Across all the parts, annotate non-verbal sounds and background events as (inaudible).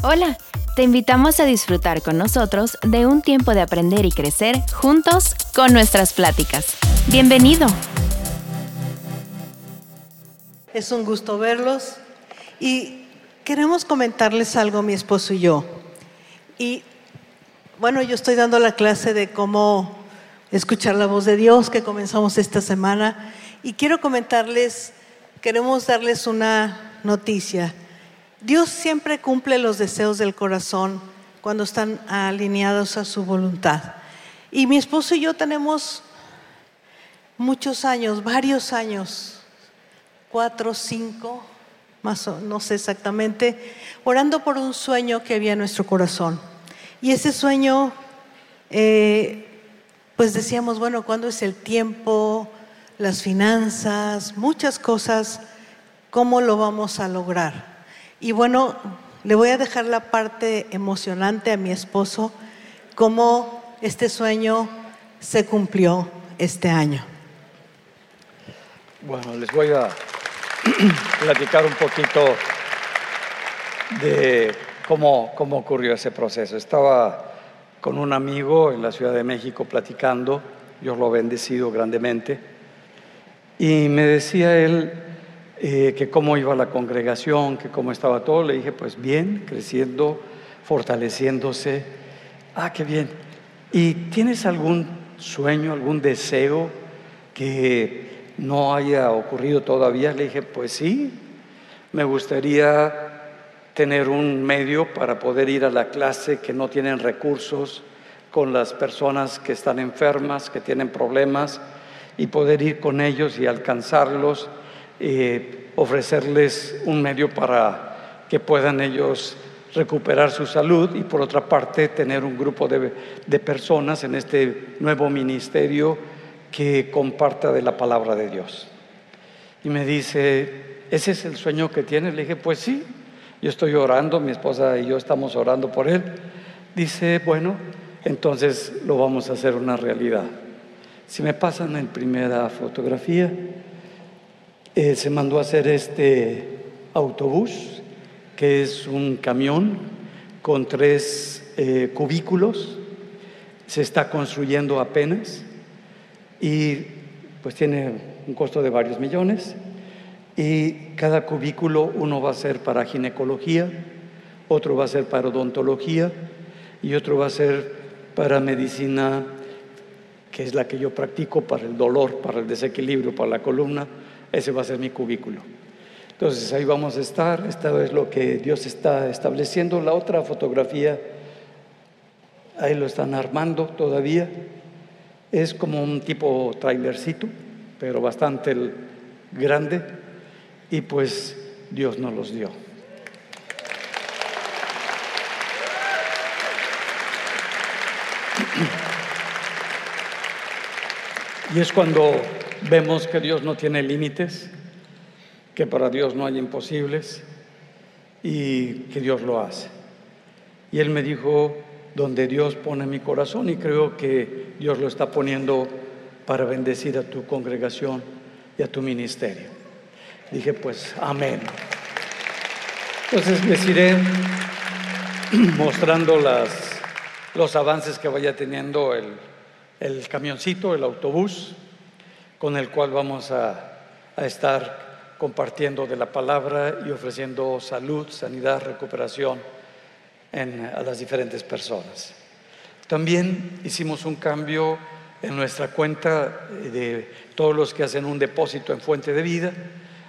Hola, te invitamos a disfrutar con nosotros de un tiempo de aprender y crecer juntos con nuestras pláticas. Bienvenido. Es un gusto verlos y queremos comentarles algo mi esposo y yo. Y bueno, yo estoy dando la clase de cómo escuchar la voz de Dios que comenzamos esta semana y quiero comentarles, queremos darles una noticia. Dios siempre cumple los deseos del corazón cuando están alineados a su voluntad. Y mi esposo y yo tenemos muchos años, varios años, cuatro, cinco, más o no sé exactamente, orando por un sueño que había en nuestro corazón. Y ese sueño, eh, pues decíamos, bueno, ¿cuándo es el tiempo? Las finanzas, muchas cosas, ¿cómo lo vamos a lograr? Y bueno, le voy a dejar la parte emocionante a mi esposo, cómo este sueño se cumplió este año. Bueno, les voy a (clears throat) platicar un poquito de cómo, cómo ocurrió ese proceso. Estaba con un amigo en la Ciudad de México platicando, Dios lo bendecido grandemente, y me decía él, eh, que cómo iba la congregación, que cómo estaba todo. Le dije, pues bien, creciendo, fortaleciéndose. Ah, qué bien. ¿Y tienes algún sueño, algún deseo que no haya ocurrido todavía? Le dije, pues sí, me gustaría tener un medio para poder ir a la clase que no tienen recursos con las personas que están enfermas, que tienen problemas, y poder ir con ellos y alcanzarlos eh, ofrecerles un medio para que puedan ellos recuperar su salud y por otra parte tener un grupo de, de personas en este nuevo ministerio que comparta de la palabra de Dios. Y me dice, ¿ese es el sueño que tienes? Le dije, pues sí, yo estoy orando, mi esposa y yo estamos orando por él. Dice, bueno, entonces lo vamos a hacer una realidad. Si me pasan en primera fotografía, eh, se mandó a hacer este autobús, que es un camión con tres eh, cubículos, se está construyendo apenas y pues tiene un costo de varios millones. Y cada cubículo uno va a ser para ginecología, otro va a ser para odontología y otro va a ser para medicina, que es la que yo practico para el dolor, para el desequilibrio, para la columna ese va a ser mi cubículo. Entonces ahí vamos a estar, esta es lo que Dios está estableciendo. La otra fotografía, ahí lo están armando todavía, es como un tipo trailercito, pero bastante grande, y pues Dios nos los dio. (clears throat) Y es cuando vemos que Dios no tiene límites, que para Dios no hay imposibles y que Dios lo hace. Y Él me dijo, donde Dios pone mi corazón y creo que Dios lo está poniendo para bendecir a tu congregación y a tu ministerio. Dije, pues, amén. Entonces les (clears throat) iré mostrando las, los avances que vaya teniendo el, el camioncito, el autobús con el cual vamos a, estar compartiendo de la palabra y ofreciendo salud, sanidad, recuperación a las diferentes personas. También hicimos un cambio en nuestra cuenta de todos los que hacen un depósito en fuente de vida.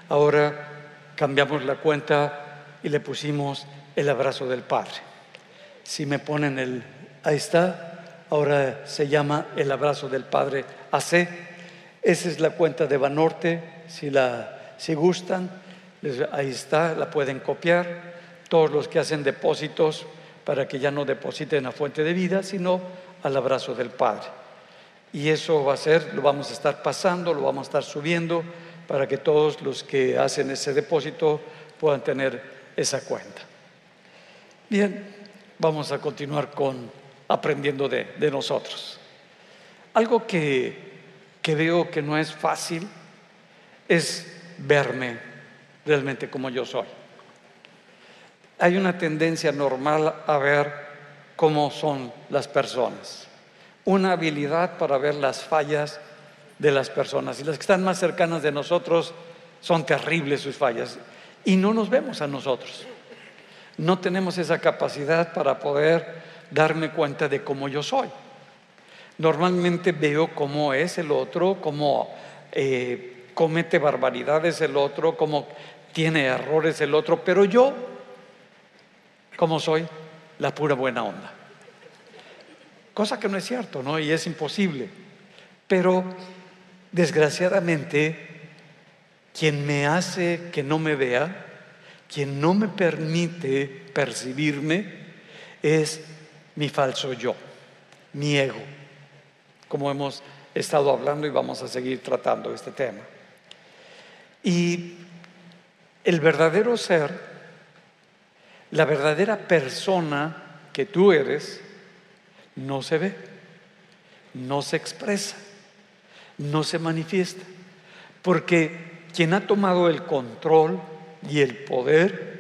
Ahora cambiamos la cuenta y le pusimos el abrazo del Padre. Si me ponen el, ahí está, ahora se llama el abrazo del Padre AC esa es la cuenta de Banorte, si, la, si gustan, ahí está, la pueden copiar. Todos los que hacen depósitos para que ya no depositen a fuente de vida, sino al abrazo del Padre. Y eso va a ser, lo vamos a estar pasando, lo vamos a estar subiendo para que todos los que hacen ese depósito puedan tener esa cuenta. Bien, vamos a continuar con aprendiendo de, de nosotros. Algo que que veo que no es fácil es verme realmente como yo soy. hay una tendencia normal a ver cómo son las personas. Una habilidad para ver las fallas de las personas. Y las que están más cercanas de nosotros son terribles sus fallas. Y no nos vemos a nosotros. No tenemos esa capacidad para poder darme cuenta de cómo yo soy. Normalmente veo cómo es el otro, cómo eh, comete barbaridades el otro, cómo tiene errores el otro, pero yo, ¿cómo soy? La pura buena onda. Cosa que no es cierto, ¿no? Y es imposible. Pero desgraciadamente, quien me hace que no me vea, quien no me permite percibirme, es mi falso yo, mi ego, como hemos estado hablando y vamos a seguir tratando este tema. Y el verdadero ser, la verdadera persona que tú eres, no se ve, no se expresa no se manifiesta. Porque quien ha tomado el control y el poder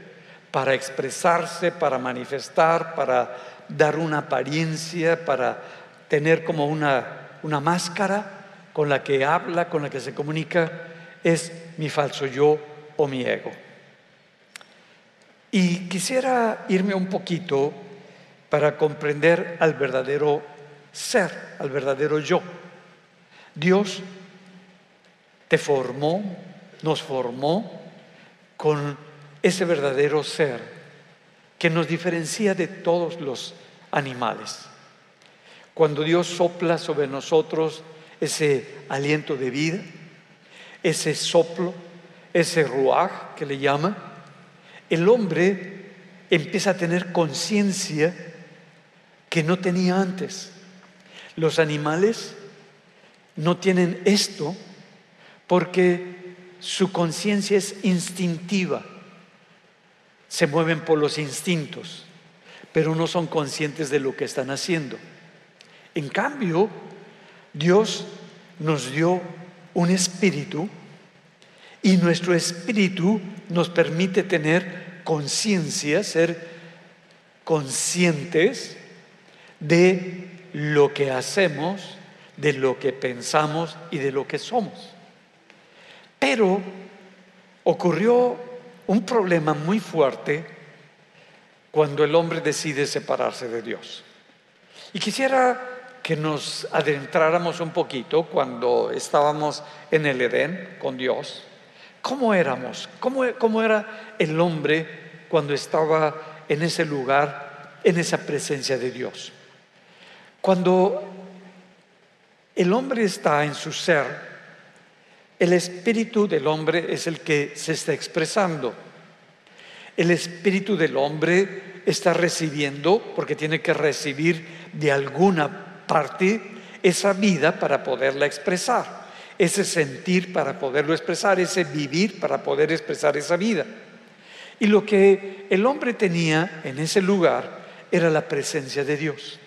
para expresarse, para manifestar, para dar una apariencia, para tener como una, una máscara con la que habla, con la que se comunica, es mi falso yo o mi ego. Y quisiera irme un poquito para comprender al verdadero ser, al verdadero yo. Dios te formó, nos formó con ese verdadero ser que nos diferencia de todos los animales. Cuando Dios sopla sobre nosotros ese aliento de vida, ese soplo, ese ruaj que le llama, el hombre empieza a tener conciencia que no tenía antes. Los animales no tienen esto porque su conciencia es instintiva. Se mueven por los instintos, pero no son conscientes de lo que están haciendo. En cambio, Dios nos dio un espíritu y nuestro espíritu nos permite tener conciencia, ser conscientes de lo que hacemos de lo que pensamos y de lo que somos. Pero ocurrió un problema muy fuerte cuando el hombre decide separarse de Dios. Y quisiera que nos adentráramos un poquito cuando estábamos en el Edén con Dios. ¿Cómo éramos? ¿Cómo, cómo era el hombre cuando estaba en ese lugar, en esa presencia de Dios? Cuando el hombre está en su ser, el espíritu del hombre es el que se está expresando. El espíritu del hombre está recibiendo, porque tiene que recibir de alguna parte esa vida para poderla expresar, ese sentir para poderlo expresar, ese vivir para poder expresar esa vida. Y lo que el hombre tenía en ese lugar era la presencia de Dios.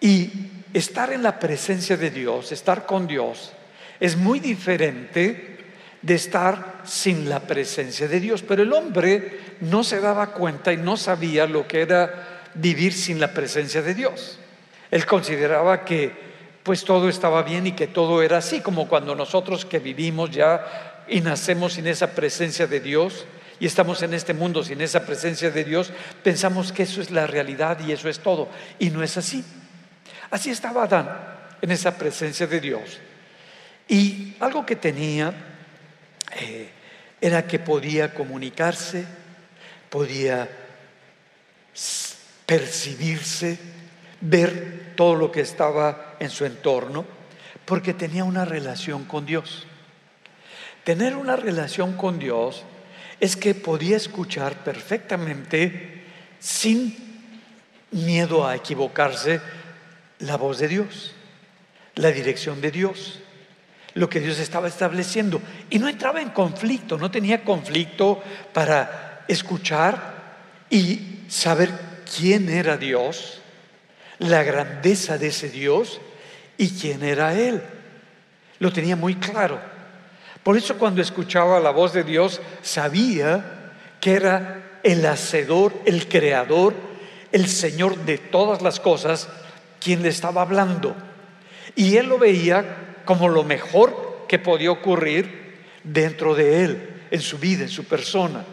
Y estar en la presencia de Dios, estar con Dios, es muy diferente de estar sin la presencia de Dios. Pero el hombre no se daba cuenta y no sabía lo que era vivir sin la presencia de Dios. Él consideraba que pues todo estaba bien y que todo era así, como cuando nosotros que vivimos ya y nacemos sin esa presencia de Dios y estamos en este mundo sin esa presencia de Dios, pensamos que eso es la realidad y eso es todo. Y no es así. Así estaba Adán en esa presencia de Dios. Y algo que tenía eh, era que podía comunicarse, podía percibirse, ver todo lo que estaba en su entorno, porque tenía una relación con Dios. Tener una relación con Dios es que podía escuchar perfectamente sin miedo a equivocarse la voz de Dios, la dirección de Dios, lo que Dios estaba estableciendo. Y no entraba en conflicto, no tenía conflicto para escuchar y saber quién era Dios, la grandeza de ese Dios y quién era Él. Lo tenía muy claro. Por eso cuando escuchaba la voz de Dios sabía que era el hacedor, el creador, el Señor de todas las cosas, quien le estaba hablando. Y él lo veía como lo mejor que podía ocurrir dentro de él, en su vida, en su persona.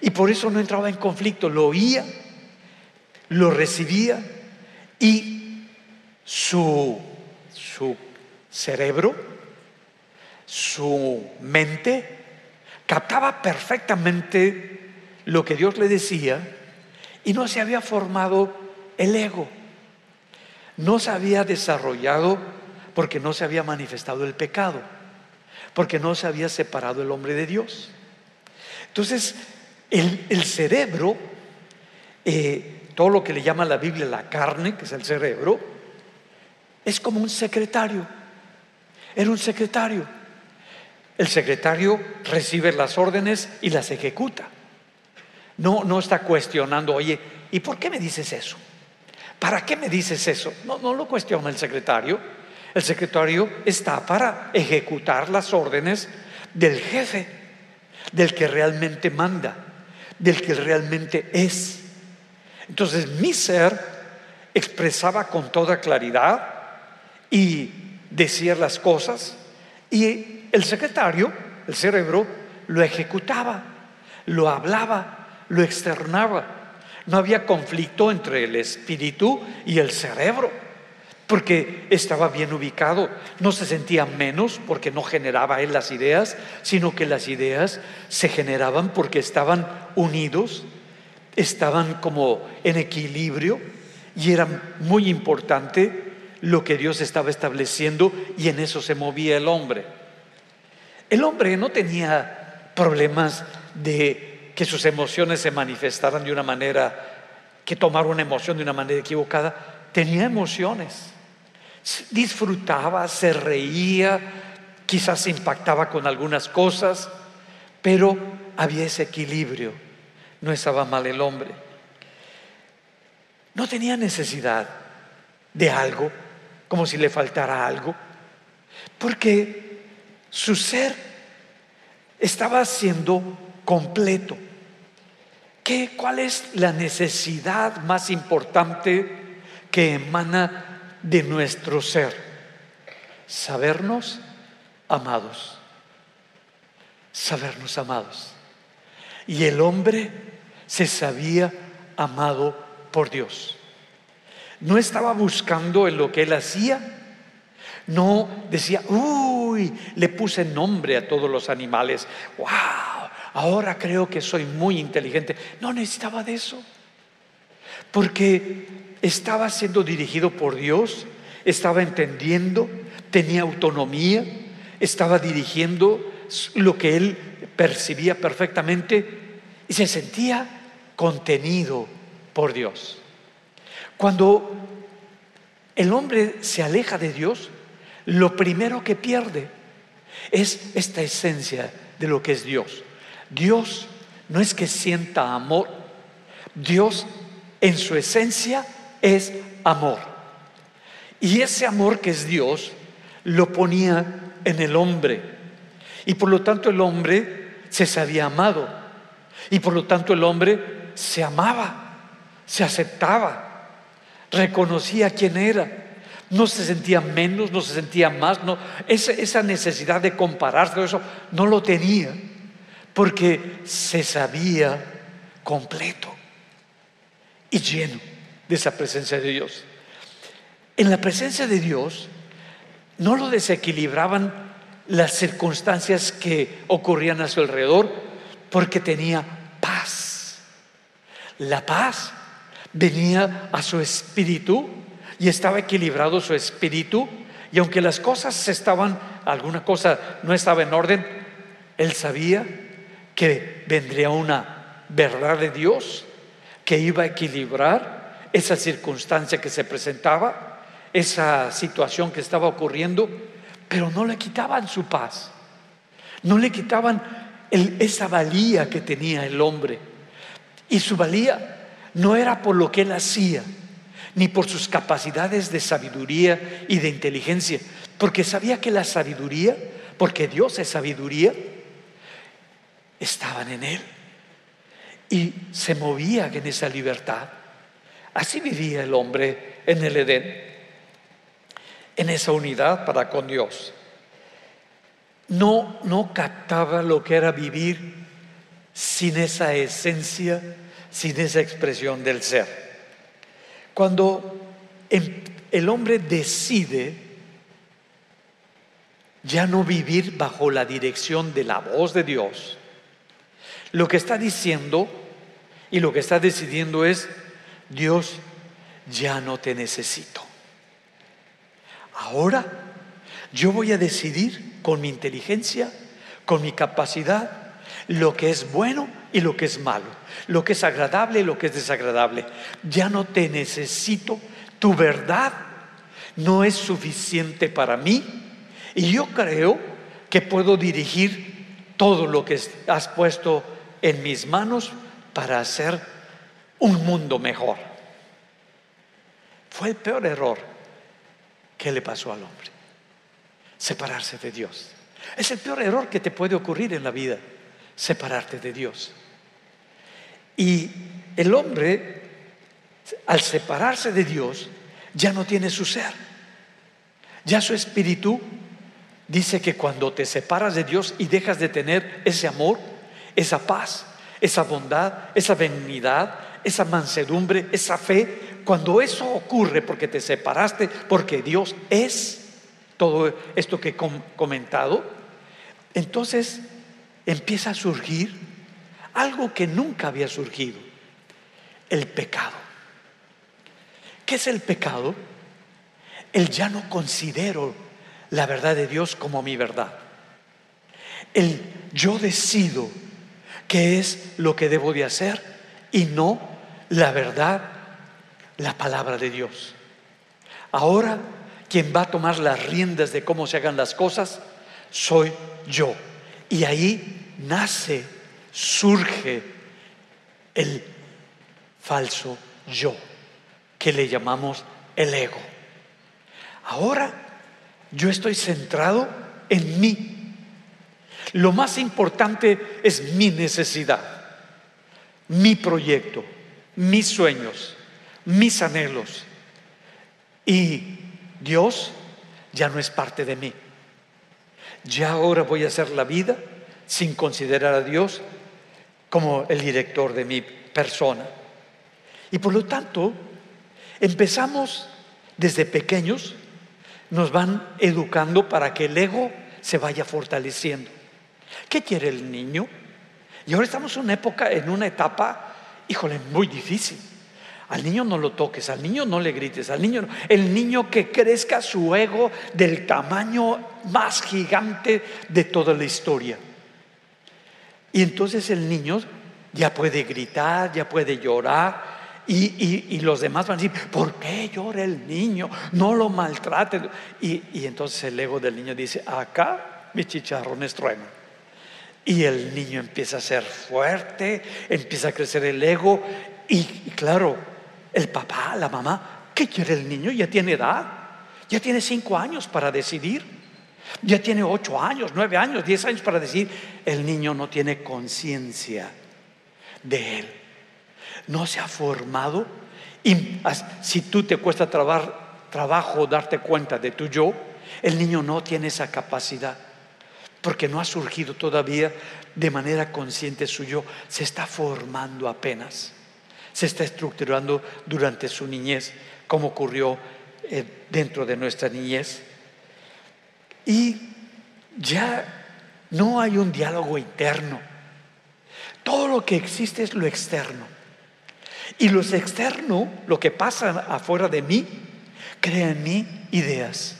Y por eso no entraba en conflicto, lo oía, lo recibía y su, su cerebro, su mente, captaba perfectamente lo que Dios le decía y no se había formado el ego, no se había desarrollado porque no se había manifestado el pecado, porque no se había separado el hombre de Dios. Entonces, el, cerebro, eh, todo lo que le llama la Biblia la carne, que es el cerebro, es como un secretario. Era un secretario. El secretario recibe las órdenes y las ejecuta. No, no está cuestionando, oye, ¿y por qué me dices eso? ¿Para qué me dices eso? No, no lo cuestiona el secretario. El secretario está para ejecutar las órdenes del jefe, del que realmente manda, del que realmente es. Entonces mi ser expresaba con toda claridad y decía las cosas y el secretario, el cerebro, lo ejecutaba, lo hablaba, lo externaba. No había conflicto entre el espíritu y el cerebro, porque estaba bien ubicado. No se sentía menos porque no generaba él las ideas, sino que las ideas se generaban porque estaban unidos, estaban como en equilibrio y era muy importante lo que Dios estaba estableciendo y en eso se movía el hombre. El hombre no tenía problemas de que sus emociones se manifestaran de una manera, que tomar una emoción de una manera equivocada. Tenía emociones. Disfrutaba, se reía, quizás impactaba con algunas cosas, pero había ese equilibrio. No estaba mal el hombre. No tenía necesidad de algo, como si le faltara algo, porque su ser estaba siendo completo. ¿Qué, ¿Cuál es la necesidad más importante que emana de nuestro ser? Sabernos amados. Sabernos amados. Y el hombre se sabía amado por Dios. No estaba buscando en lo que él hacía, no decía, uy, le puse nombre a todos los animales. ¡Wow! Ahora creo que soy muy inteligente. No necesitaba de eso. Porque estaba siendo dirigido por Dios, estaba entendiendo, tenía autonomía, estaba dirigiendo lo que él percibía perfectamente y se sentía contenido por Dios. Cuando el hombre se aleja de Dios, lo primero que pierde es esta esencia de lo que es Dios. Dios no es que sienta amor, Dios en su esencia es amor. Y ese amor que es Dios lo ponía en el hombre. Y por lo tanto el hombre se sabía amado. Y por lo tanto el hombre se amaba, se aceptaba, reconocía quién era no se sentía menos, no se sentía más, no, esa, necesidad de compararse, eso no lo tenía, porque se sabía completo y lleno de esa presencia de Dios. En la presencia de Dios no lo desequilibraban las circunstancias que ocurrían a su alrededor, porque tenía paz. La paz venía a su espíritu y estaba equilibrado su espíritu. Y aunque las cosas estaban, alguna cosa no estaba en orden, él sabía que vendría una verdad de Dios que iba a equilibrar esa circunstancia que se presentaba, esa situación que estaba ocurriendo, pero no le quitaban su paz, no le quitaban esa valía que tenía el hombre. Y su valía no era por lo que él hacía, ni por sus capacidades de sabiduría y de inteligencia, porque sabía que la sabiduría, porque Dios es sabiduría, estaban en Él. y se movía en esa libertad. Así vivía el hombre en el Edén, en esa unidad para con Dios. No, no captaba lo que era vivir sin esa esencia, sin esa expresión del ser. Cuando el hombre decide ya no vivir bajo la dirección de la voz de Dios, lo que está diciendo y lo que está decidiendo es, Dios, ya no te necesito. Ahora yo voy a decidir con mi inteligencia, con mi capacidad, lo que es bueno y lo que es malo, lo que es agradable y lo que es desagradable. Ya no te necesito, tu verdad no es suficiente para mí y yo creo que puedo dirigir todo lo que has puesto en mis manos para hacer un mundo mejor. Fue el peor error que le pasó al hombre. Separarse de Dios. Es el peor error que te puede ocurrir en la vida, separarte de Dios. Y el hombre, al separarse de Dios, ya no tiene su ser. Ya su espíritu dice que cuando te separas de Dios y dejas de tener ese amor, esa paz, esa bondad, esa benignidad, esa mansedumbre, esa fe, cuando eso ocurre porque te separaste, porque Dios es todo esto que he comentado, entonces empieza a surgir algo que nunca había surgido, el pecado. ¿Qué es el pecado? El ya no considero la verdad de Dios como mi verdad. El yo decido qué es lo que debo de hacer y no la verdad, la palabra de Dios. Ahora, quien va a tomar las riendas de cómo se hagan las cosas, soy yo. Y ahí nace, surge el falso yo, que le llamamos el ego. Ahora yo estoy centrado en mí lo más importante es mi necesidad, mi proyecto, mis sueños, mis anhelos. Y Dios ya no es parte de mí. Ya ahora voy a hacer la vida sin considerar a Dios como el director de mi persona. Y por lo tanto, empezamos desde pequeños, nos van educando para que el ego se vaya fortaleciendo. ¿Qué quiere el niño? Y ahora estamos en una época, en una etapa, híjole, muy difícil. Al niño no lo toques, al niño no le grites, al niño, el niño que crezca su ego del tamaño más gigante de toda la historia. Y entonces el niño ya puede gritar, ya puede llorar, y, los demás van a decir, ¿por qué llora el niño? No lo maltrate. Y, y entonces el ego del niño dice, acá mis chicharrones truenan. Y el niño empieza a ser fuerte, empieza a crecer el ego. Y, claro, el papá, la mamá, ¿qué quiere el niño? Ya tiene edad, ya tiene cinco años para decidir, ya tiene ocho años, nueve años, diez años para decir. El niño no tiene conciencia de él, no se ha formado. Y si tú te cuesta trabajo darte cuenta de tu yo, el niño no tiene esa capacidad porque no ha surgido todavía de manera consciente suyo, se está formando apenas, se está estructurando durante su niñez, como ocurrió eh, dentro de nuestra niñez. Y ya no hay un diálogo interno. Todo lo que existe es lo externo. Y lo externo, lo que pasa afuera de mí, crea en mí ideas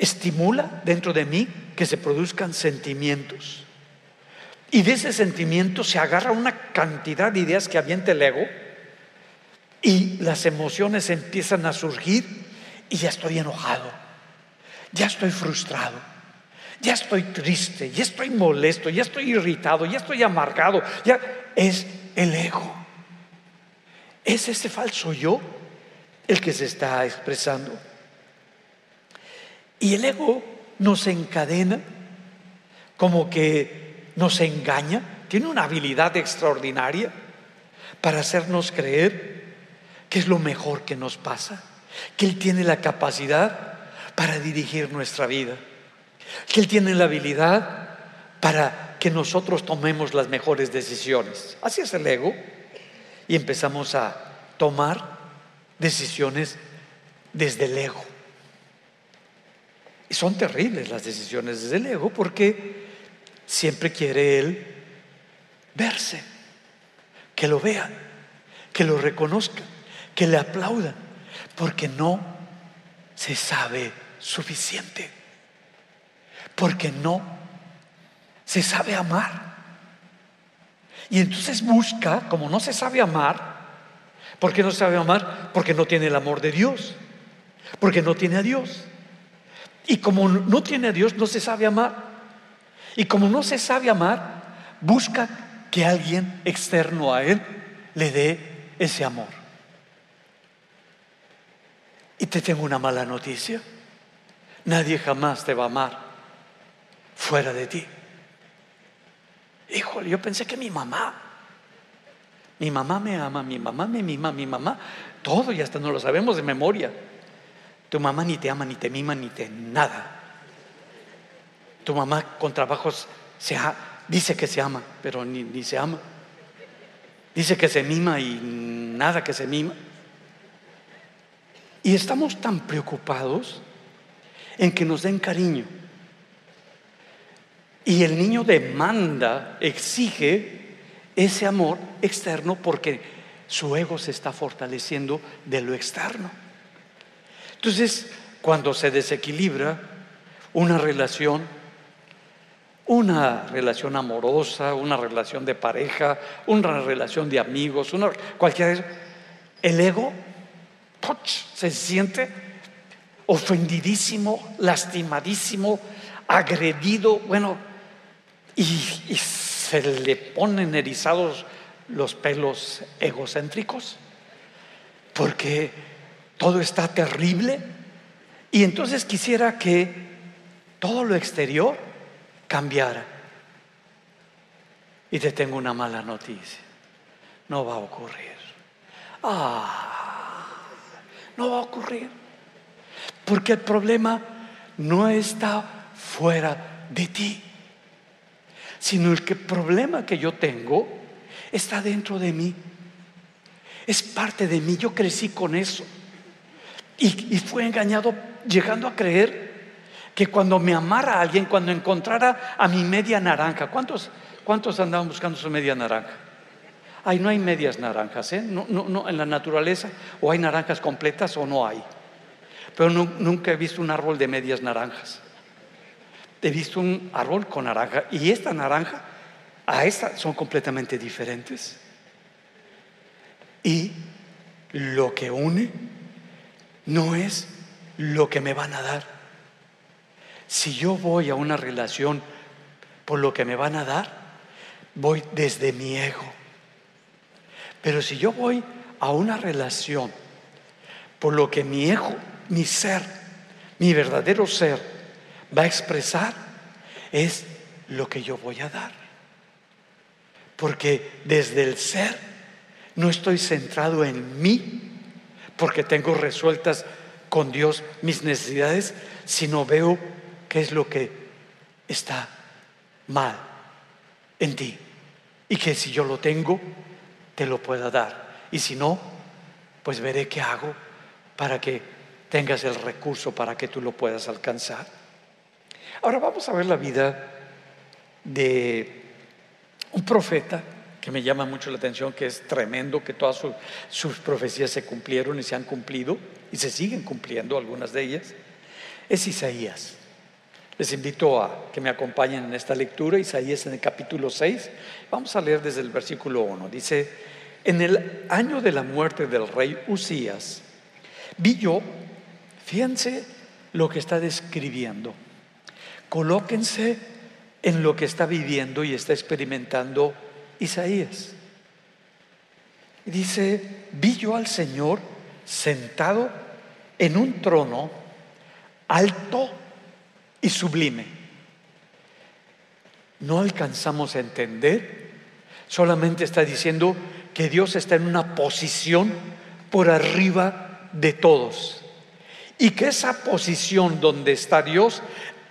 estimula dentro de mí que se produzcan sentimientos. Y de ese sentimiento se agarra una cantidad de ideas que avienta el ego y las emociones empiezan a surgir y ya estoy enojado, ya estoy frustrado, ya estoy triste, ya estoy molesto, ya estoy irritado, ya estoy amargado, ya es el ego. Es ese falso yo el que se está expresando. Y el ego nos encadena, como que nos engaña, tiene una habilidad extraordinaria para hacernos creer que es lo mejor que nos pasa, que Él tiene la capacidad para dirigir nuestra vida, que Él tiene la habilidad para que nosotros tomemos las mejores decisiones. Así es el ego y empezamos a tomar decisiones desde el ego. Y son terribles las decisiones desde el ego porque siempre quiere Él verse, que lo vean, que lo reconozcan, que le aplaudan, porque no se sabe suficiente, porque no se sabe amar. Y entonces busca, como no se sabe amar, ¿por qué no sabe amar? Porque no tiene el amor de Dios, porque no tiene a Dios. Y como no tiene a Dios, no se sabe amar. Y como no se sabe amar, busca que alguien externo a él le dé ese amor. Y te tengo una mala noticia. Nadie jamás te va a amar fuera de ti. Híjole, yo pensé que mi mamá, mi mamá me ama, mi mamá me mima, mi mamá, todo y hasta no lo sabemos de memoria. Tu mamá ni te ama, ni te mima, ni te nada. Tu mamá con trabajos dice que se ama, pero ni, ni se ama. Dice que se mima y nada que se mima. Y estamos tan preocupados en que nos den cariño. Y el niño demanda, exige ese amor externo porque su ego se está fortaleciendo de lo externo. Entonces, cuando se desequilibra una relación, una relación amorosa, una relación de pareja, una relación de amigos, una, cualquiera de el ego se siente ofendidísimo, lastimadísimo, agredido, bueno, y se le ponen erizados los pelos egocéntricos, porque todo está terrible, y entonces quisiera que todo lo exterior cambiara. Y te tengo una mala noticia. No va a ocurrir. Ah, no va a ocurrir. Porque el problema no está fuera de ti, sino el que problema que yo tengo está dentro de mí. Es parte de mí. Yo crecí con eso. Y, y fue engañado llegando a creer que cuando me amara a alguien, cuando encontrara a mi media naranja, ¿cuántos, cuántos andaban buscando su media naranja? Ay, no hay medias naranjas, ¿eh? No, no, en la naturaleza, o hay naranjas completas o no hay. Pero nunca he visto un árbol de medias naranjas. He visto un árbol con naranja y esta naranja a esta son completamente diferentes. Y lo que une no es lo que me van a dar si yo voy a una relación por lo que me van a dar, voy desde mi ego. Pero si yo voy a una relación por lo que mi ego, mi ser, mi verdadero ser va a expresar, es lo que yo voy a dar. Porque desde el ser no estoy centrado en mí, porque tengo resueltas con Dios mis necesidades, sino veo qué es lo que está mal en ti y que si yo lo tengo, te lo pueda dar. Y si no, pues veré qué hago para que tengas el recurso para que tú lo puedas alcanzar. Ahora vamos a ver la vida de un profeta que me llama mucho la atención, que es tremendo, que todas sus profecías se cumplieron y se han cumplido y se siguen cumpliendo algunas de ellas, es Isaías. Les invito a que me acompañen en esta lectura, Isaías en el capítulo 6. Vamos a leer desde el versículo 1. Dice, en el año de la muerte del rey Usías, vi yo, fíjense lo que está describiendo, colóquense en lo que está viviendo y está experimentando Isaías. Dice, vi yo al Señor sentado en un trono alto y sublime. No alcanzamos a entender Solamente está diciendo que Dios está en una posición por arriba de todos. Y que esa posición donde está Dios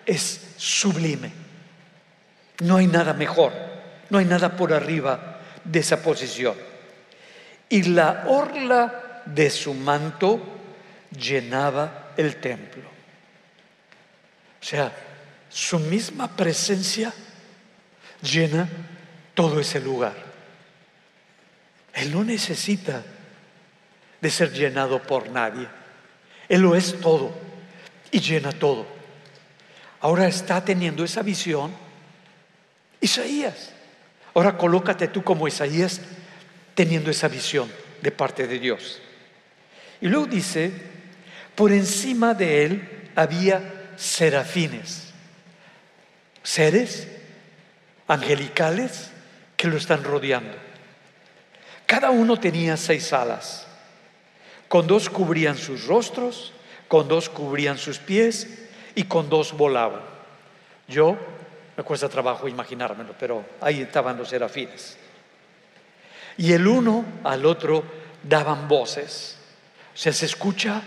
es sublime. No hay nada mejor, no hay nada por arriba de esa posición. Y la orla de su manto llenaba el templo. O sea, su misma presencia llena todo ese lugar. Él no necesita de ser llenado por nadie. Él lo es todo y llena todo. Ahora está teniendo esa visión Isaías. Ahora colócate tú como Isaías teniendo esa visión de parte de Dios. Y luego dice, por encima de él había serafines, seres angelicales que lo están rodeando. Cada uno tenía seis alas. Con dos cubrían sus rostros, con dos cubrían sus pies y con dos volaban. Yo me cuesta trabajo imaginármelo, pero ahí estaban los serafines. Y el uno al otro daban voces. O sea, se escucha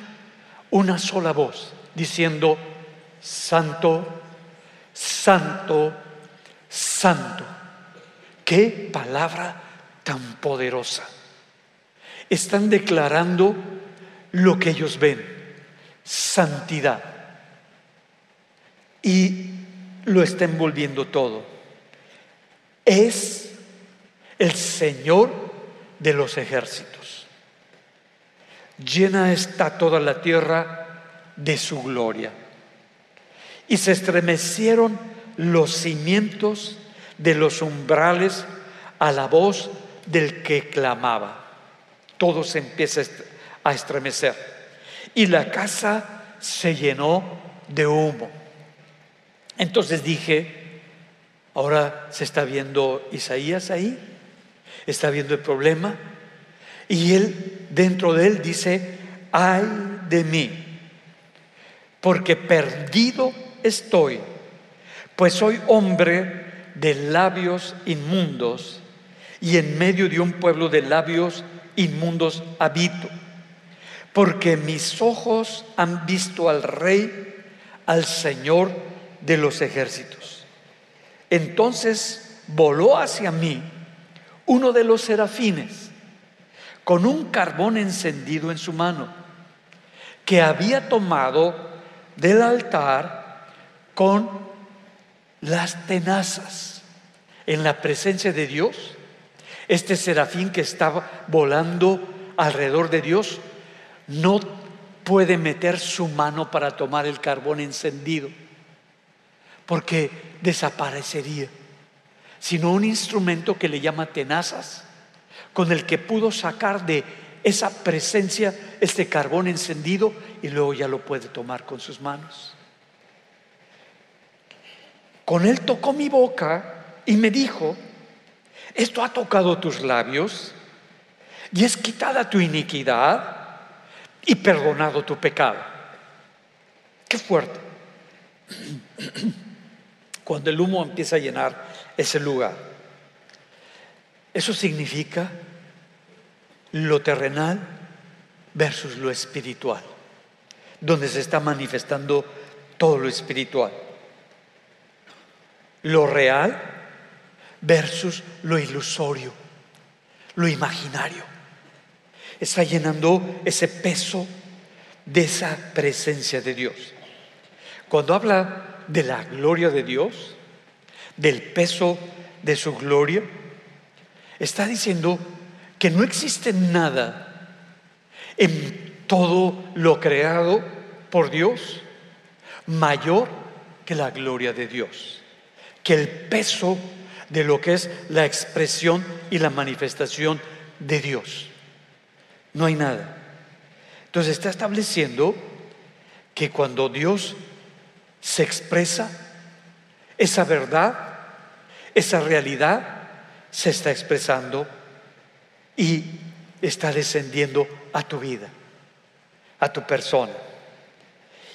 una sola voz diciendo, Santo, Santo, Santo. Qué palabra tan poderosa. Están declarando lo que ellos ven, santidad. Y lo está envolviendo todo. Es el Señor de los ejércitos. Llena está toda la tierra de su gloria. Y se estremecieron los cimientos de los umbrales a la voz del que clamaba. Todo se empieza a estremecer. Y la casa se llenó de humo. Entonces dije, ahora se está viendo Isaías ahí, está viendo el problema, y él, dentro de él, dice, ay de mí, porque perdido estoy, pues soy hombre de labios inmundos y en medio de un pueblo de labios inmundos habito, porque mis ojos han visto al rey, al Señor de los ejércitos. Entonces voló hacia mí uno de los serafines con un carbón encendido en su mano, que había tomado del altar con las tenazas en la presencia de Dios. Este serafín que estaba volando alrededor de Dios no puede meter su mano para tomar el carbón encendido, porque desaparecería, sino un instrumento que le llama tenazas, con el que pudo sacar de esa presencia este carbón encendido y luego ya lo puede tomar con sus manos. Con él tocó mi boca y me dijo, esto ha tocado tus labios y es quitada tu iniquidad y perdonado tu pecado. Qué fuerte. (clears throat) Cuando el humo empieza a llenar ese lugar. Eso significa lo terrenal versus lo espiritual, donde se está manifestando todo lo espiritual lo real versus lo ilusorio, lo imaginario. Está llenando ese peso de esa presencia de Dios. Cuando habla de la gloria de Dios, del peso de su gloria, está diciendo que no existe nada en todo lo creado por Dios mayor que la gloria de Dios que el peso de lo que es la expresión y la manifestación de Dios. No hay nada. Entonces está estableciendo que cuando Dios se expresa, esa verdad, esa realidad se está expresando y está descendiendo a tu vida, a tu persona.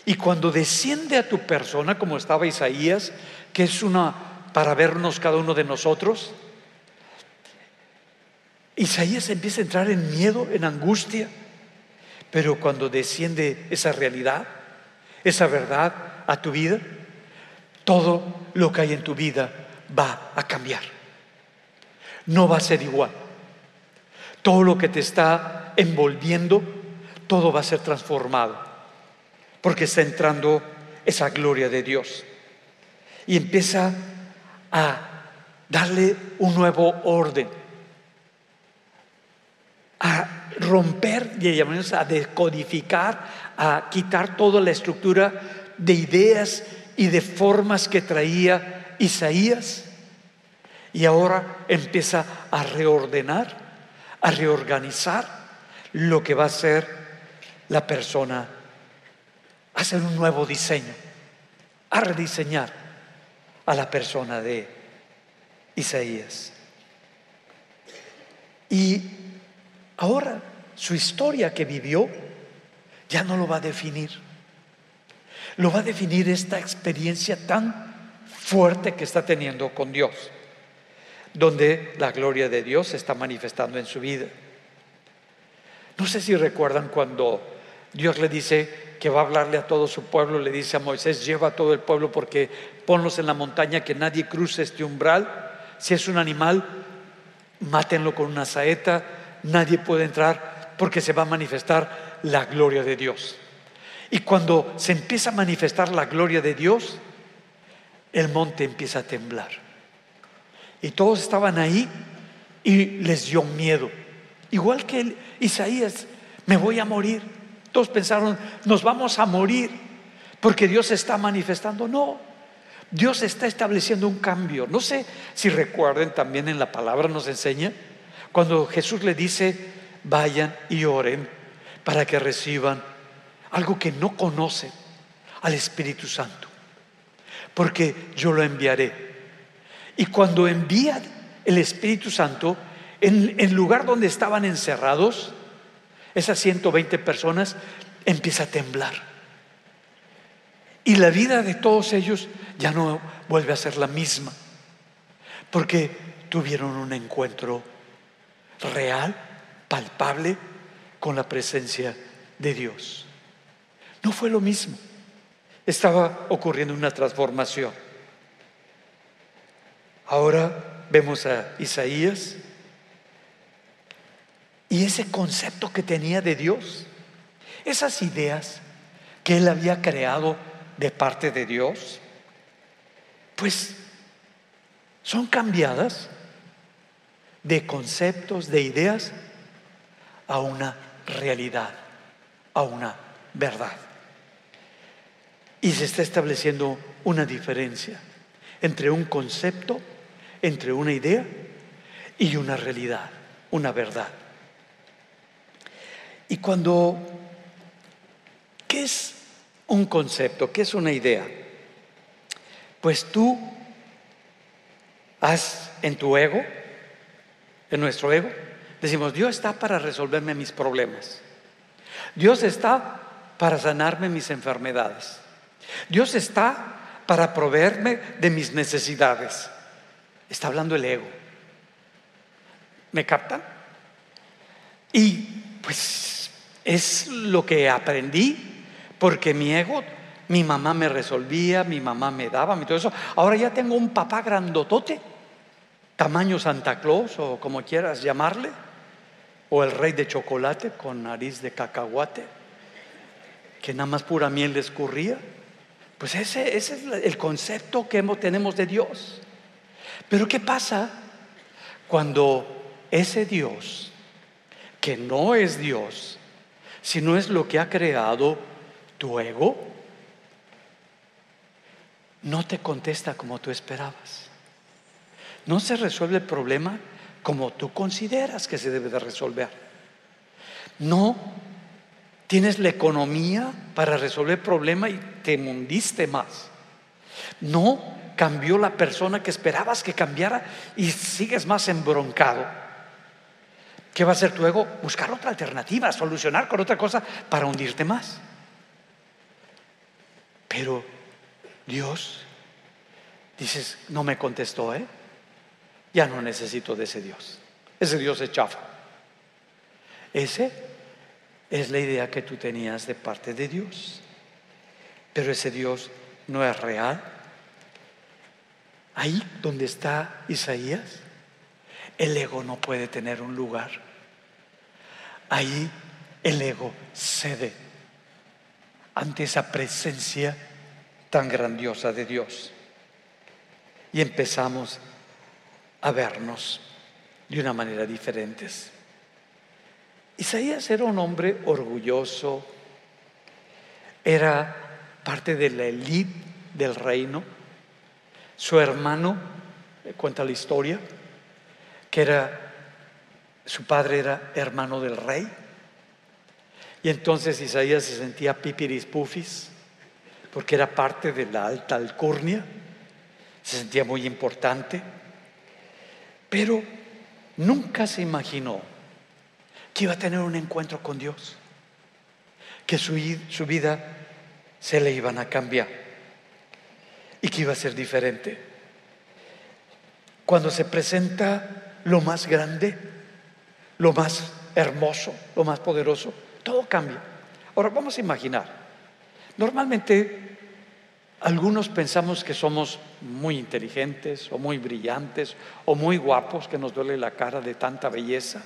Y cuando desciende a tu persona, como estaba Isaías, que es una para vernos cada uno de nosotros, Isaías empieza a entrar en miedo, en angustia, pero cuando desciende esa realidad, esa verdad a tu vida, todo lo que hay en tu vida va a cambiar. No va a ser igual. Todo lo que te está envolviendo, todo va a ser transformado, porque está entrando esa gloria de Dios. Y empieza a darle un nuevo orden, a romper, a decodificar, a quitar toda la estructura de ideas y de formas que traía Isaías. Y ahora empieza a reordenar, a reorganizar lo que va a ser la persona, hacer un nuevo diseño, a rediseñar a la persona de Isaías. Y ahora su historia que vivió ya no lo va a definir. Lo va a definir esta experiencia tan fuerte que está teniendo con Dios, donde la gloria de Dios se está manifestando en su vida. No sé si recuerdan cuando Dios le dice que va a hablarle a todo su pueblo, le dice a Moisés, lleva a todo el pueblo porque ponlos en la montaña, que nadie cruce este umbral si es un animal, mátenlo con una saeta, nadie puede entrar porque se va a manifestar la gloria de Dios. Y cuando se empieza a manifestar la gloria de Dios, el monte empieza a temblar. Y todos estaban ahí y les dio miedo. Igual que Isaías, me voy a morir. Todos pensaron, nos vamos a morir porque Dios está manifestando. No, Dios está estableciendo un cambio. No sé si recuerden también en la palabra nos enseña cuando Jesús le dice, vayan y oren para que reciban algo que no conocen al Espíritu Santo. Porque yo lo enviaré. Y cuando envía el Espíritu Santo, en el lugar donde estaban encerrados, esas 120 personas empieza a temblar. Y la vida de todos ellos ya no vuelve a ser la misma, porque tuvieron un encuentro real, palpable, con la presencia de Dios. No fue lo mismo, estaba ocurriendo una transformación. Ahora vemos a Isaías y ese concepto que tenía de Dios, esas ideas que él había creado de parte de Dios, pues son cambiadas de conceptos, de ideas, a una realidad, a una verdad. Y se está estableciendo una diferencia entre un concepto, entre una idea y una realidad, una verdad. Y cuando, ¿qué es un concepto, ¿qué es una idea? Pues tú has en tu ego, en nuestro ego, decimos, Dios está para resolverme mis problemas. Dios está para sanarme mis enfermedades. Dios está para proveerme de mis necesidades. Está hablando el ego. ¿Me captan? Y pues es lo que aprendí porque mi ego, mi mamá me resolvía, mi mamá me daba, y todo eso. Ahora ya tengo un papá grandotote, tamaño Santa Claus o como quieras llamarle, o el rey de chocolate con nariz de cacahuate, que nada más pura miel le escurría. Pues ese, ese es el concepto que tenemos de Dios. Pero ¿qué pasa cuando ese Dios, que no es Dios, sino es lo que ha creado tu ego no te contesta como tú esperabas. No se resuelve el problema como tú consideras que se debe de resolver. No tienes la economía para resolver el problema y te mundiste más. No cambió la persona que esperabas que cambiara y sigues más embroncado. ¿Qué va a hacer tu ego? Buscar otra alternativa, solucionar con otra cosa para hundirte más. Pero Dios, dices, no me contestó, ¿eh? Ya no necesito de ese Dios. Ese Dios es chafa. Ese es la idea que tú tenías de parte de Dios. Pero ese Dios no es real. Ahí donde está Isaías, el ego no puede tener un lugar. Ahí el ego cede ante esa presencia tan grandiosa de Dios. Y empezamos a vernos de una manera diferente. Isaías era un hombre orgulloso, era parte de la élite del reino. Su hermano, cuenta la historia, que era, su padre era hermano del rey. Y entonces Isaías se sentía pipiris pufis, porque era parte de la alta alcurnia, se sentía muy importante, pero nunca se imaginó que iba a tener un encuentro con Dios, que su, su vida se le iban a cambiar y que iba a ser diferente. Cuando se presenta lo más grande, lo más hermoso, lo más poderoso, todo cambia. Ahora vamos a imaginar, normalmente algunos pensamos que somos muy inteligentes o muy brillantes o muy guapos, que nos duele la cara de tanta belleza.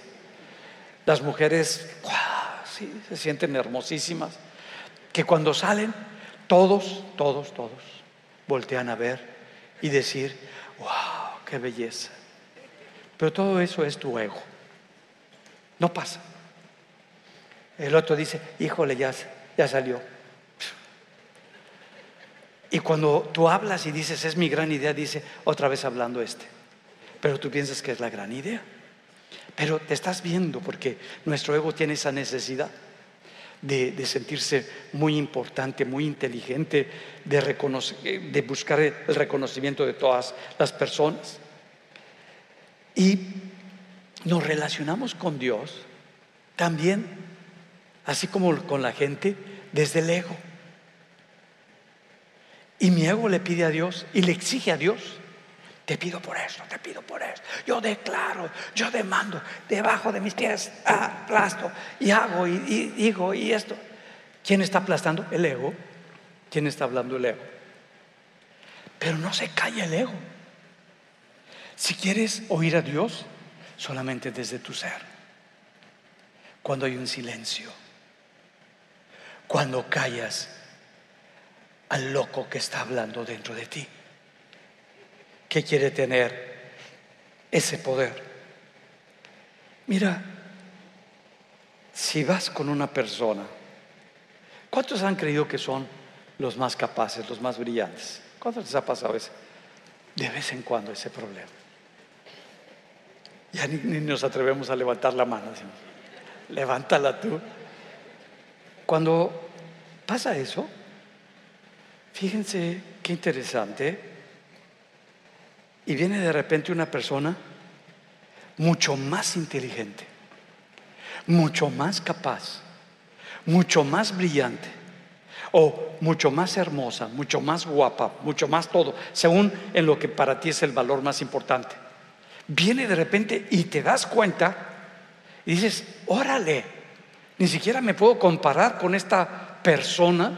Las mujeres sí, se sienten hermosísimas, que cuando salen, todos, todos, todos voltean a ver y decir, wow, qué belleza. Pero todo eso es tu ego. No pasa. El otro dice, híjole, ya, ya salió. Y cuando tú hablas y dices, es mi gran idea, dice, otra vez hablando este. Pero tú piensas que es la gran idea. Pero te estás viendo porque nuestro ego tiene esa necesidad de, de sentirse muy importante, muy inteligente, de, de buscar el reconocimiento de todas las personas. Y nos relacionamos con Dios también, así como con la gente, desde el ego. Y mi ego le pide a Dios y le exige a Dios. Te pido por esto, te pido por esto. Yo declaro, yo demando, debajo de mis pies aplasto y hago y, digo y esto. ¿Quién está aplastando? El ego. ¿Quién está hablando? El ego. Pero no se calla el ego. Si quieres oír a Dios, solamente desde tu ser. Cuando hay un silencio. Cuando callas al loco que está hablando dentro de ti, que quiere tener ese poder. Mira, si vas con una persona, ¿cuántos han creído que son los más capaces, los más brillantes? ¿Cuántos les ha pasado ese? De vez en cuando ese problema. Ya ni, nos atrevemos a levantar la mano. Levántala tú. Cuando pasa eso, Fíjense qué interesante. Y viene de repente una persona mucho más inteligente, mucho más capaz, mucho más brillante, o mucho más hermosa, mucho más guapa, mucho más todo, según en lo que para ti es el valor más importante. Viene de repente y te das cuenta y dices, órale, ni siquiera me puedo comparar con esta persona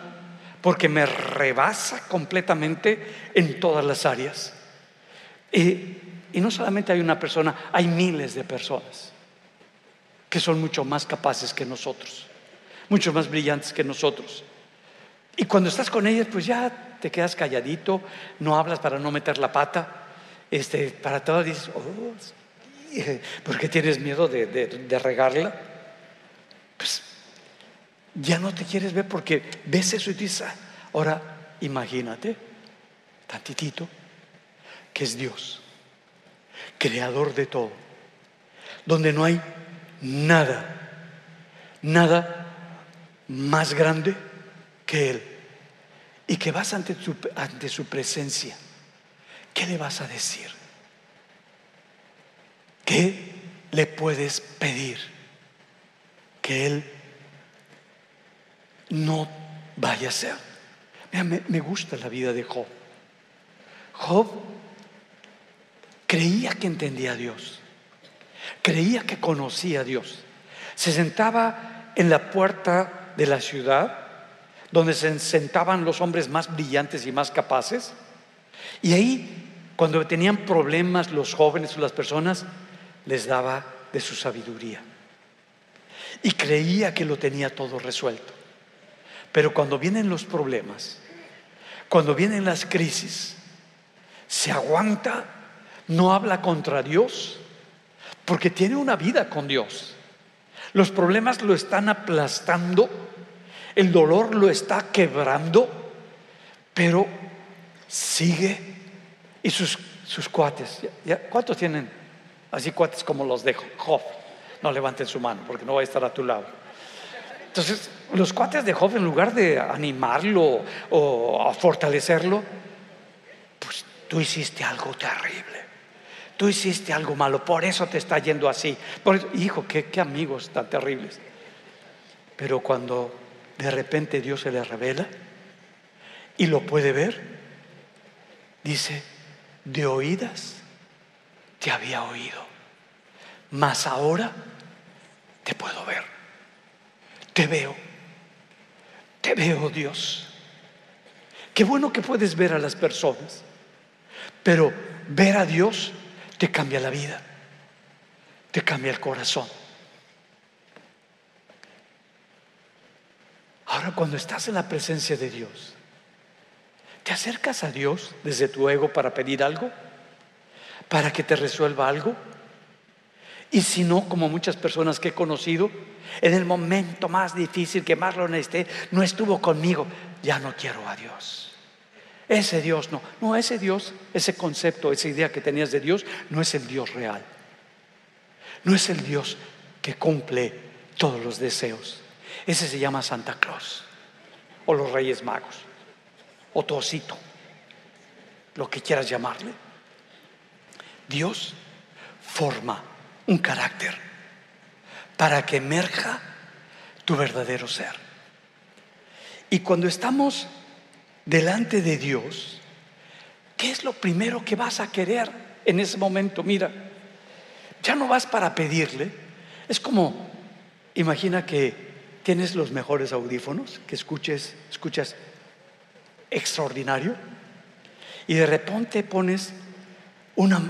porque me rebasa completamente en todas las áreas. Y, no solamente hay una persona, hay miles de personas que son mucho más capaces que nosotros, mucho más brillantes que nosotros. Y cuando estás con ellas, pues ya te quedas calladito, no hablas para no meter la pata, este, para todo dices, oh, porque tienes miedo de, de regarla. Pues ya no te quieres ver porque ves eso y dices, ah, ahora imagínate, tantitito, que es Dios, creador de todo, donde no hay nada, nada más grande que Él, y que vas ante su, ante su presencia, ¿qué le vas a decir? ¿Qué le puedes pedir? Que Él no vaya a ser. me, gusta la vida de Job. Job creía que entendía a Dios, creía que conocía a Dios, Se sentaba en la puerta de la ciudad, donde se sentaban los hombres más brillantes y más capaces, y ahí, cuando tenían problemas los jóvenes o las personas, les daba de su sabiduría. Y creía que lo tenía todo resuelto. Pero cuando vienen los problemas, cuando vienen las crisis, se aguanta, no habla contra Dios, porque tiene una vida con Dios. Los problemas lo están aplastando, el dolor lo está quebrando, pero sigue. Y sus, sus cuates, ¿cuántos tienen así cuates como los de Job? No levanten su mano porque no va a estar a tu lado. Entonces, los cuates de Job, en lugar de animarlo o a fortalecerlo, pues tú hiciste algo terrible. Tú hiciste algo malo, por eso te está yendo así. hijo, qué, qué amigos tan terribles. Pero cuando de repente Dios se le revela y lo puede ver, dice, de oídas te había oído, mas ahora te puedo ver, te veo, te veo Dios. Qué bueno que puedes ver a las personas, pero ver a Dios te cambia la vida, te cambia el corazón. Ahora cuando estás en la presencia de Dios, ¿te acercas a Dios desde tu ego para pedir algo? ¿Para que te resuelva algo? Y si no, como muchas personas que he conocido, en el momento más difícil que más lo necesité, no estuvo conmigo, ya no quiero a Dios. Ese Dios no, no, ese Dios, ese concepto, esa idea que tenías de Dios, no es el Dios real. No es el Dios que cumple todos los deseos. Ese se llama Santa Claus o los Reyes Magos o Tosito, lo que quieras llamarle. Dios forma un carácter para que emerja tu verdadero ser. Y cuando estamos delante de Dios, ¿qué es lo primero que vas a querer en ese momento? Mira, ya no vas para pedirle. Es como, imagina que tienes los mejores audífonos, que escuches, escuchas extraordinario, y de repente pones una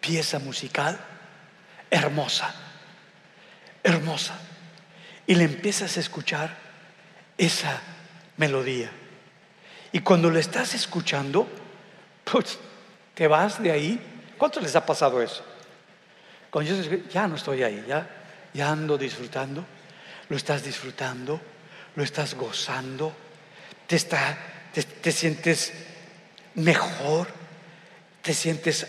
pieza musical hermosa, hermosa, y le empiezas a escuchar esa melodía. Y cuando le estás escuchando, pues te vas de ahí. ¿Cuánto les ha pasado eso? Cuando yo ya no estoy ahí, ya, ya ando disfrutando lo estás disfrutando, lo estás gozando, te, está, te, sientes mejor, te sientes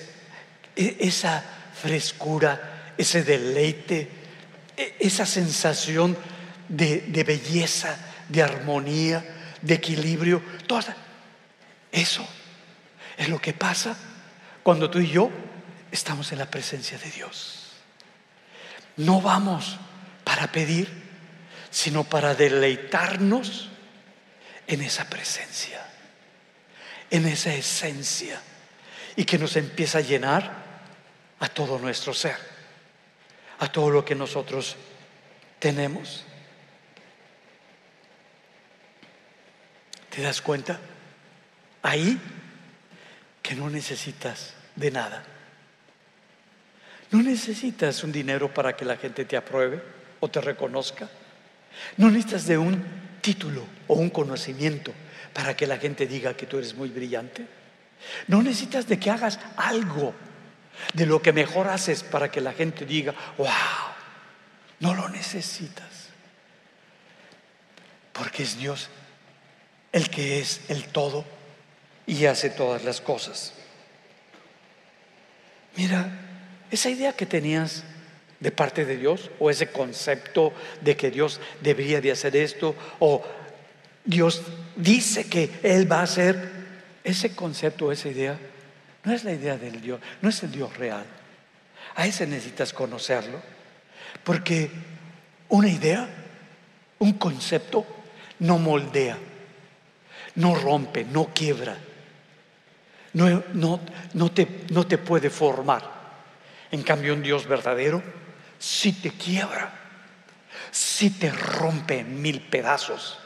e, esa frescura, ese deleite, e, esa sensación de, de belleza, de armonía, de equilibrio. Todo eso es lo que pasa cuando tú y yo estamos en la presencia de Dios. No vamos para pedir, sino para deleitarnos en esa presencia, en esa esencia, y que nos empieza a llenar a todo nuestro ser, a todo lo que nosotros tenemos. ¿Te das cuenta? Ahí que no necesitas de nada. No necesitas un dinero para que la gente te apruebe o te reconozca. No necesitas de un título o un conocimiento para que la gente diga que tú eres muy brillante. No necesitas de que hagas algo de lo que mejor haces para que la gente diga, wow, no lo necesitas. Porque es Dios el que es el todo y hace todas las cosas. Mira, esa idea que tenías de parte de Dios o ese concepto de que Dios debería de hacer esto o Dios dice que Él va a hacer ese concepto, esa idea, no es la idea del Dios, no es el Dios real. A ese necesitas conocerlo, porque una idea, un concepto, no moldea, no rompe, no quiebra, no, no, te, no te puede formar. En cambio, un Dios verdadero si te quiebra, si te rompe en mil pedazos.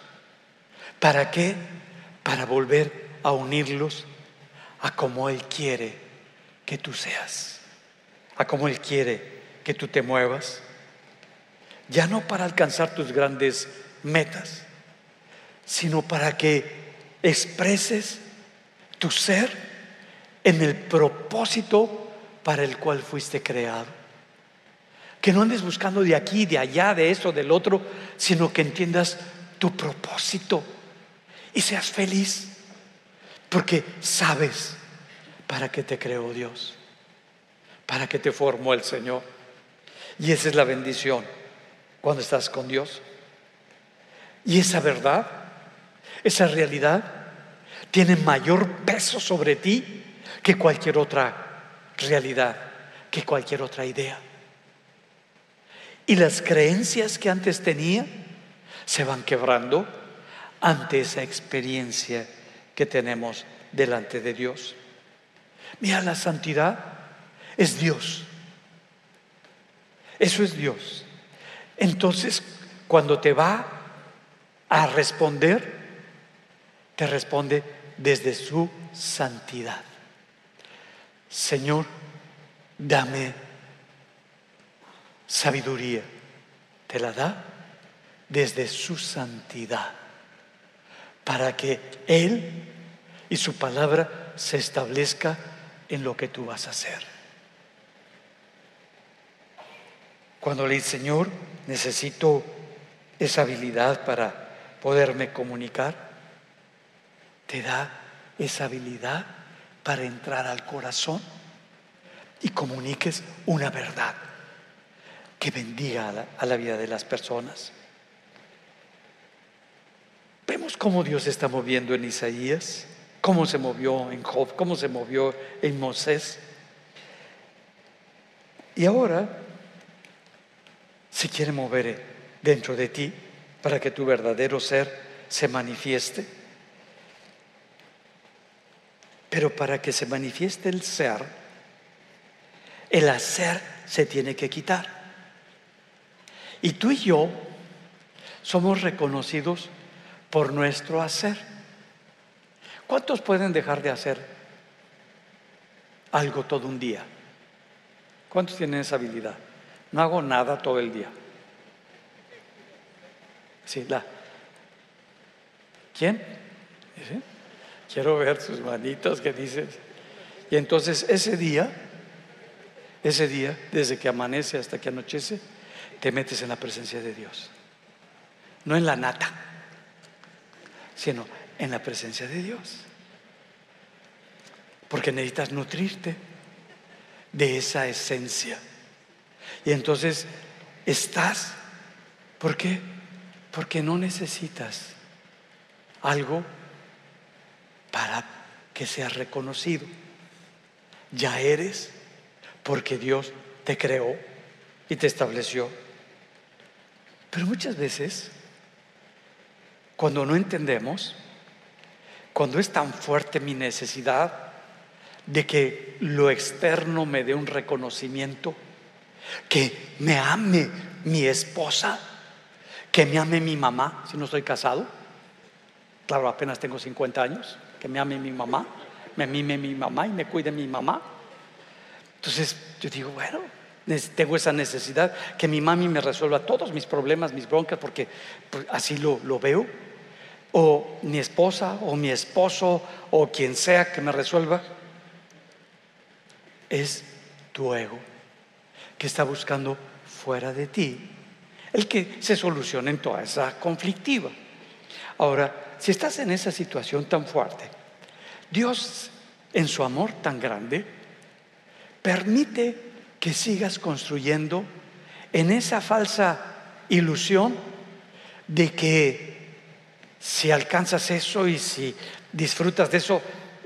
¿Para qué? Para volver a unirlos a como Él quiere que tú seas, a como Él quiere que tú te muevas. Ya no para alcanzar tus grandes metas, sino para que expreses tu ser en el propósito para el cual fuiste creado. Que no andes buscando de aquí, de allá, de eso, del otro, sino que entiendas tu propósito y seas feliz, porque sabes para qué te creó Dios, para qué te formó el Señor. Y esa es la bendición cuando estás con Dios. Y esa verdad, esa realidad, tiene mayor peso sobre ti que cualquier otra realidad, que cualquier otra idea. Y las creencias que antes tenía se van quebrando ante esa experiencia que tenemos delante de Dios. Mira, la santidad es Dios. Eso es Dios. Entonces, cuando te va a responder, te responde desde su santidad. Señor, dame sabiduría. Te la da desde su santidad, para que Él y su palabra se establezca en lo que tú vas a hacer. Cuando le Señor, necesito esa habilidad para poderme comunicar, te da esa habilidad para entrar al corazón y comuniques una verdad que bendiga a la, vida de las personas. Vemos cómo Dios se está moviendo en Isaías, cómo se movió en Job, cómo se movió en Moisés. Y ahora se quiere mover dentro de ti para que tu verdadero ser se manifieste. Pero para que se manifieste el ser, el hacer se tiene que quitar. Y tú y yo somos reconocidos por nuestro hacer. ¿Cuántos pueden dejar de hacer algo todo un día? ¿Cuántos tienen esa habilidad? No hago nada todo el día. Sí, la. ¿Quién? Quiero ver sus manitos que dices. Y entonces ese día, ese día, desde que amanece hasta que anochece, te metes en la presencia de Dios. No en la nata, sino en la presencia de Dios. Porque necesitas nutrirte de esa esencia. Y entonces estás, ¿por qué? Porque no necesitas algo para que seas reconocido. Ya eres porque Dios te creó y te estableció. Pero muchas veces, cuando no entendemos, cuando es tan fuerte mi necesidad de que lo externo me dé un reconocimiento, que me ame mi esposa, que me ame mi mamá, si no estoy casado, claro, apenas tengo 50 años, que me ame mi mamá, me mime mi mamá y me cuide mi mamá. Entonces yo digo, bueno, tengo esa necesidad que mi mami me resuelva todos mis problemas, mis broncas, porque pues, así lo, lo veo. O mi esposa, o mi esposo, o quien sea que me resuelva. Es tu ego que está buscando fuera de ti el que se solucione en toda esa conflictiva. Ahora, si estás en esa situación tan fuerte, Dios, en su amor tan grande, permite que sigas construyendo en esa falsa ilusión de que si alcanzas eso y si disfrutas de eso,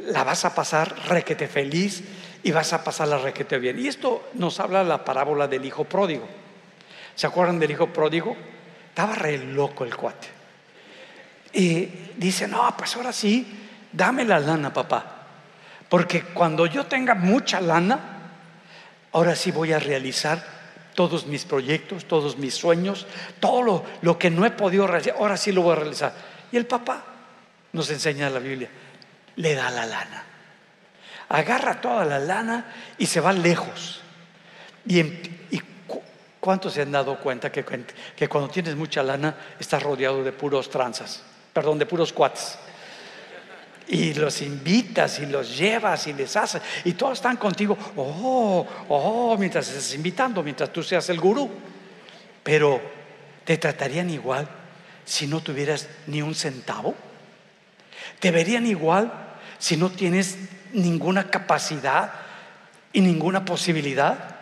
la vas a pasar requete feliz y vas a pasar la requete bien. Y esto nos habla la parábola del hijo pródigo. ¿Se acuerdan del hijo pródigo? Estaba re loco el cuate. Y dice, no, pues ahora sí, dame la lana, papá. Porque cuando yo tenga mucha lana, ahora sí voy a realizar todos mis proyectos, todos mis sueños, todo lo, lo que no he podido realizar, ahora sí lo voy a realizar. Y el papá nos enseña la Biblia, le da la lana. Agarra toda la lana y se va lejos. Y, y ¿cuántos se han dado cuenta que, que cuando tienes mucha lana estás rodeado de puros tranzas? Perdón, de puros cuates y los invitas y los llevas y les haces y todos están contigo, oh, oh, mientras estás invitando, mientras tú seas el gurú. Pero te tratarían igual si no tuvieras ni un centavo. Te verían igual si no tienes ninguna capacidad y ninguna posibilidad.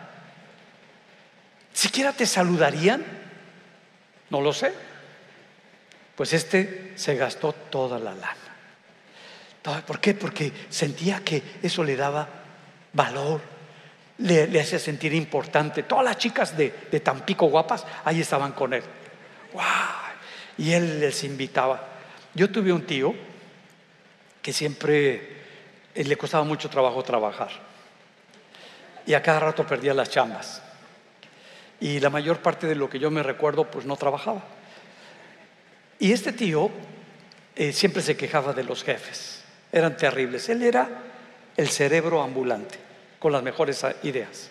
Siquiera te saludarían. No lo sé. Pues este se gastó toda la lana. ¿Por qué? Porque sentía que eso le daba valor, le, hacía sentir importante. Todas las chicas de, Tampico guapas, ahí estaban con él. ¡Wow! Y él les invitaba. Yo tuve un tío que siempre eh, le costaba mucho trabajo trabajar. Y a cada rato perdía las chambas. Y la mayor parte de lo que yo me recuerdo, pues no trabajaba. Y este tío eh, siempre se quejaba de los jefes eran terribles. Él era el cerebro ambulante, con las mejores ideas.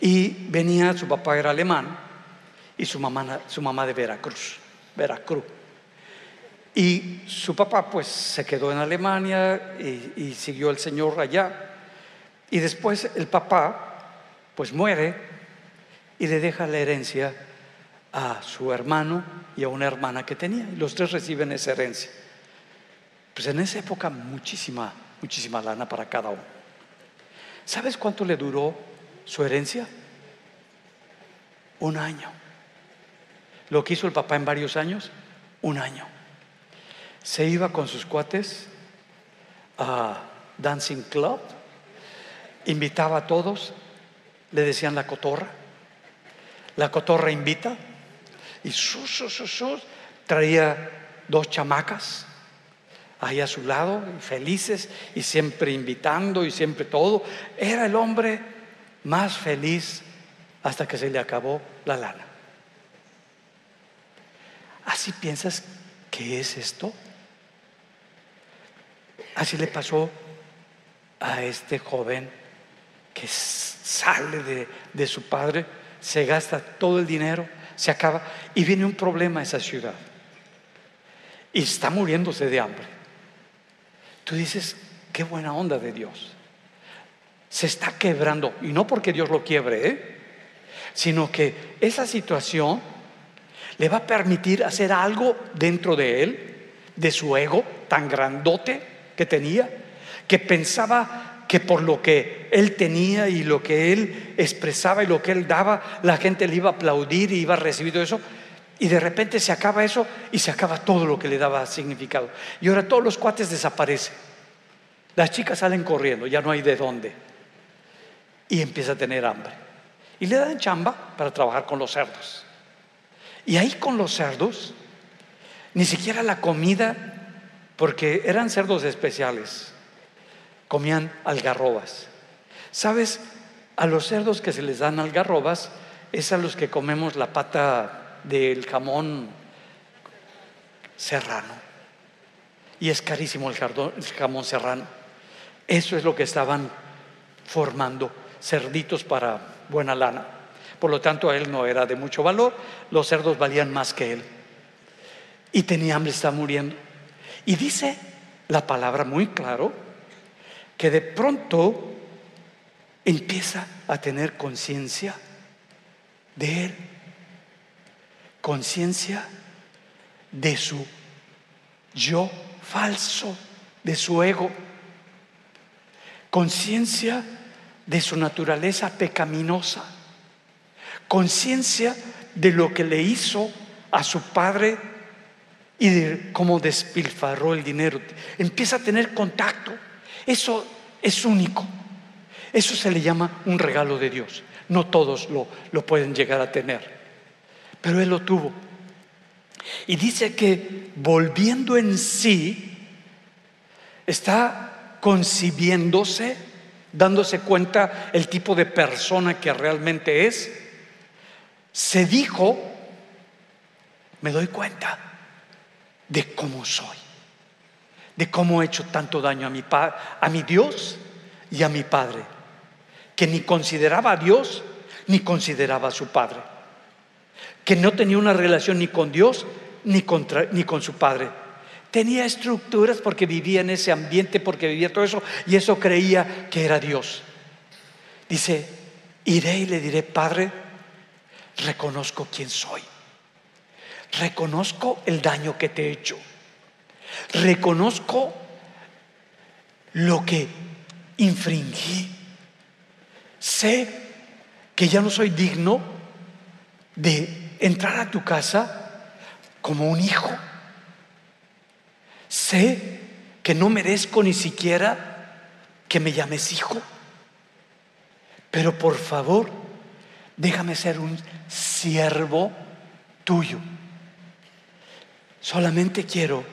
Y venía, su papá era alemán y su mamá, su mamá de Veracruz, Veracruz. Y su papá pues se quedó en Alemania y, siguió el Señor allá. Y después el papá pues muere y le deja la herencia a su hermano y a una hermana que tenía. Y los tres reciben esa herencia. Pues en esa época muchísima, muchísima lana para cada uno. ¿Sabes cuánto le duró su herencia? Un año. Lo que hizo el papá en varios años, un año. Se iba con sus cuates a Dancing Club, invitaba a todos, le decían la cotorra. La cotorra invita y sus, sus, sus, traía dos chamacas ahí a su lado, felices y siempre invitando y siempre todo. Era el hombre más feliz hasta que se le acabó la lana. ¿Así piensas que es esto? Así le pasó a este joven que sale de, de su padre, se gasta todo el dinero, se acaba y viene un problema a esa ciudad. Y está muriéndose de hambre. Tú dices, qué buena onda de Dios. Se está quebrando, y no porque Dios lo quiebre, ¿eh? sino que esa situación le va a permitir hacer algo dentro de él, de su ego tan grandote que tenía, que pensaba que por lo que él tenía y lo que él expresaba y lo que él daba, la gente le iba a aplaudir y iba a recibir todo eso. Y de repente se acaba eso y se acaba todo lo que le daba significado. Y ahora todos los cuates desaparecen. Las chicas salen corriendo, ya no hay de dónde. Y empieza a tener hambre. Y le dan chamba para trabajar con los cerdos. Y ahí con los cerdos, ni siquiera la comida, porque eran cerdos especiales, comían algarrobas. ¿Sabes? A los cerdos que se les dan algarrobas es a los que comemos la pata del jamón serrano. Y es carísimo el jamón serrano. Eso es lo que estaban formando, cerditos para buena lana. Por lo tanto, a él no era de mucho valor, los cerdos valían más que él. Y tenía hambre, está muriendo. Y dice la palabra muy claro que de pronto empieza a tener conciencia de él conciencia de su yo falso, de su ego, conciencia de su naturaleza pecaminosa, conciencia de lo que le hizo a su padre y de cómo despilfarró el dinero. Empieza a tener contacto. Eso es único. Eso se le llama un regalo de Dios. No todos lo, lo pueden llegar a tener pero él lo tuvo. Y dice que volviendo en sí, está concibiéndose, dándose cuenta el tipo de persona que realmente es, se dijo, me doy cuenta de cómo soy, de cómo he hecho tanto daño a mi, a mi Dios y a mi Padre, que ni consideraba a Dios ni consideraba a su Padre, que no tenía una relación ni con Dios ni, ni con su Padre. Tenía estructuras porque vivía en ese ambiente, porque vivía todo eso, y eso creía que era Dios. Dice, iré y le diré, Padre, reconozco quién soy. Reconozco el daño que te he hecho. Reconozco lo que infringí. Sé que ya no soy digno de entrar a tu casa como un hijo. Sé que no merezco ni siquiera que me llames hijo. Pero por favor, déjame ser un siervo tuyo. Solamente quiero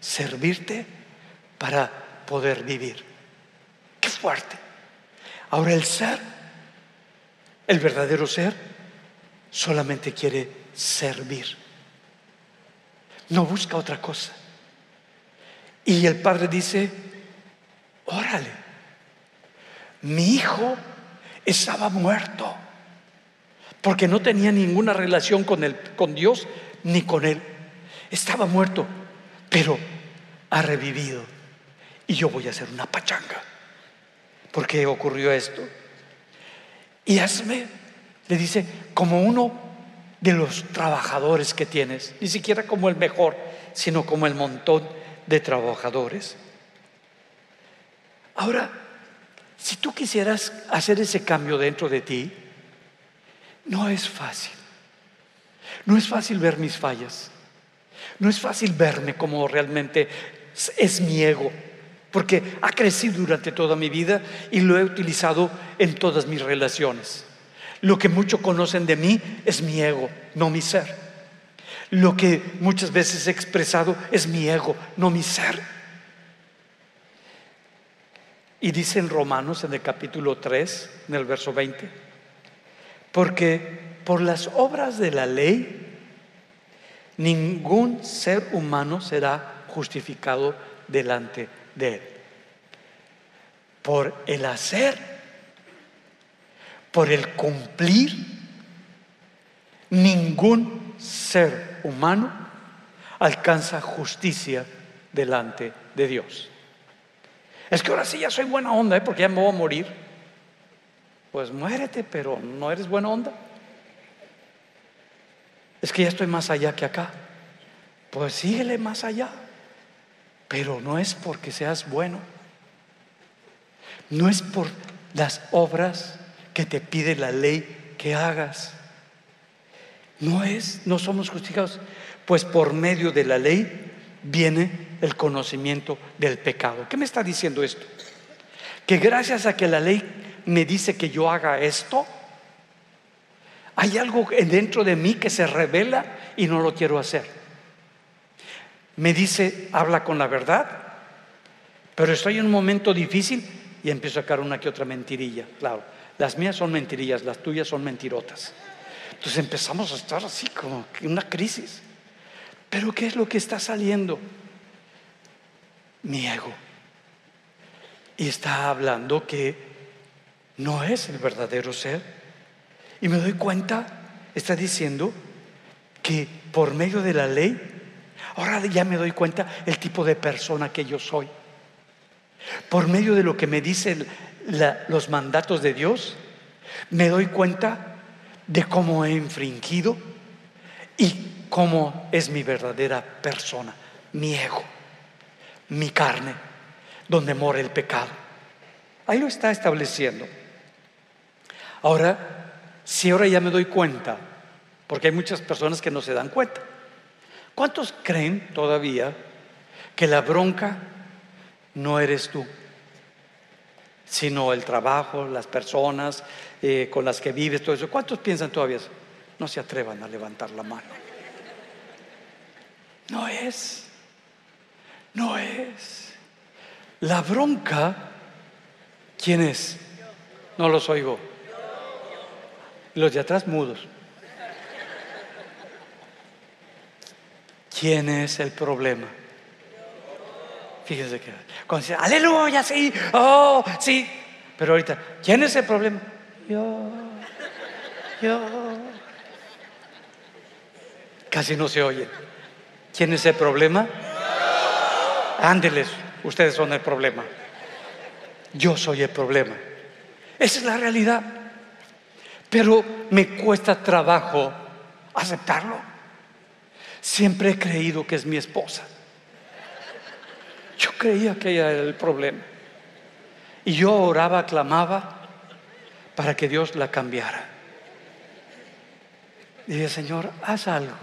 servirte para poder vivir. Qué fuerte. Ahora el ser, el verdadero ser, solamente quiere servir. No busca otra cosa. Y el padre dice, órale, mi hijo estaba muerto porque no tenía ninguna relación con, con Dios ni con él. Estaba muerto, pero ha revivido. Y yo voy a hacer una pachanga. ¿Por qué ocurrió esto? Y hazme, le dice, como uno de los trabajadores que tienes, ni siquiera como el mejor, sino como el montón de trabajadores. Ahora, si tú quisieras hacer ese cambio dentro de ti, no es fácil. No es fácil ver mis fallas. No es fácil verme como realmente es mi ego, porque ha crecido durante toda mi vida y lo he utilizado en todas mis relaciones. Lo que muchos conocen de mí es mi ego, no mi ser. Lo que muchas veces he expresado es mi ego, no mi ser. Y dice en Romanos, en el capítulo 3, en el verso 20, porque por las obras de la ley, ningún ser humano será justificado delante de él. Por el hacer, por el cumplir, ningún ser humano alcanza justicia delante de Dios. Es que ahora sí ya soy buena onda, ¿eh? porque ya me voy a morir. Pues muérete, pero no eres buena onda. Es que ya estoy más allá que acá. Pues síguele más allá. Pero no es porque seas bueno. No es por las obras que te pide la ley que hagas. No es, no somos justificados, pues por medio de la ley viene el conocimiento del pecado. ¿Qué me está diciendo esto? Que gracias a que la ley me dice que yo haga esto, hay algo dentro de mí que se revela y no lo quiero hacer. Me dice, habla con la verdad, pero estoy en un momento difícil y empiezo a sacar una que otra mentirilla. Claro, las mías son mentirillas, las tuyas son mentirotas. Entonces empezamos a estar así como una crisis. Pero ¿qué es lo que está saliendo? Mi ego. Y está hablando que no es el verdadero ser. Y me doy cuenta, está diciendo que por medio de la ley, ahora ya me doy cuenta el tipo de persona que yo soy. Por medio de lo que me dicen los mandatos de Dios, me doy cuenta de cómo he infringido y cómo es mi verdadera persona, mi ego, mi carne, donde mora el pecado. Ahí lo está estableciendo. Ahora, si ahora ya me doy cuenta, porque hay muchas personas que no se dan cuenta, ¿cuántos creen todavía que la bronca no eres tú, sino el trabajo, las personas eh, con las que vives, todo eso? ¿Cuántos piensan todavía? No se atrevan a levantar la mano. No es, no es. La bronca, ¿quién es? No los oigo los de atrás mudos. ¿Quién es el problema? Fíjense que cuando dice, aleluya, sí, oh, sí. Pero ahorita, ¿quién es el problema? Yo, yo. Casi no se oye. ¿Quién es el problema? Ándeles, ustedes son el problema. Yo soy el problema. Esa es la realidad. Pero me cuesta trabajo aceptarlo. Siempre he creído que es mi esposa. Yo creía que ella era el problema. Y yo oraba, clamaba para que Dios la cambiara. Dije, Señor, haz algo.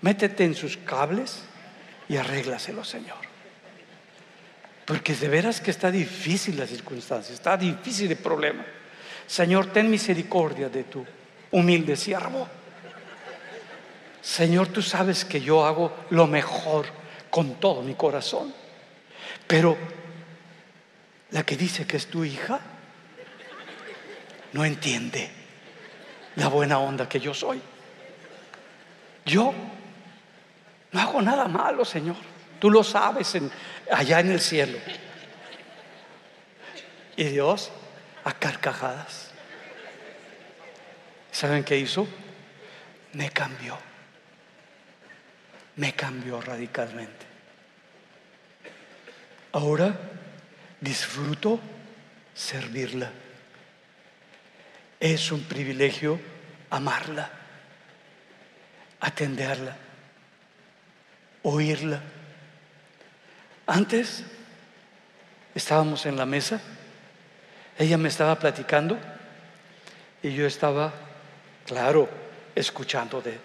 Métete en sus cables y arréglaselo, Señor. Porque de veras que está difícil la circunstancia, está difícil el problema. Señor, ten misericordia de tu humilde siervo. Señor, tú sabes que yo hago lo mejor con todo mi corazón. Pero la que dice que es tu hija no entiende la buena onda que yo soy. Yo no hago nada malo, Señor. Tú lo sabes allá en el cielo. Y Dios a carcajadas. ¿Saben qué hizo? Me cambió. Me cambió radicalmente. Ahora disfruto servirla. Es un privilegio amarla, atenderla, oírla. Antes estábamos en la mesa ella me estaba platicando y yo estaba, claro, escuchando, de,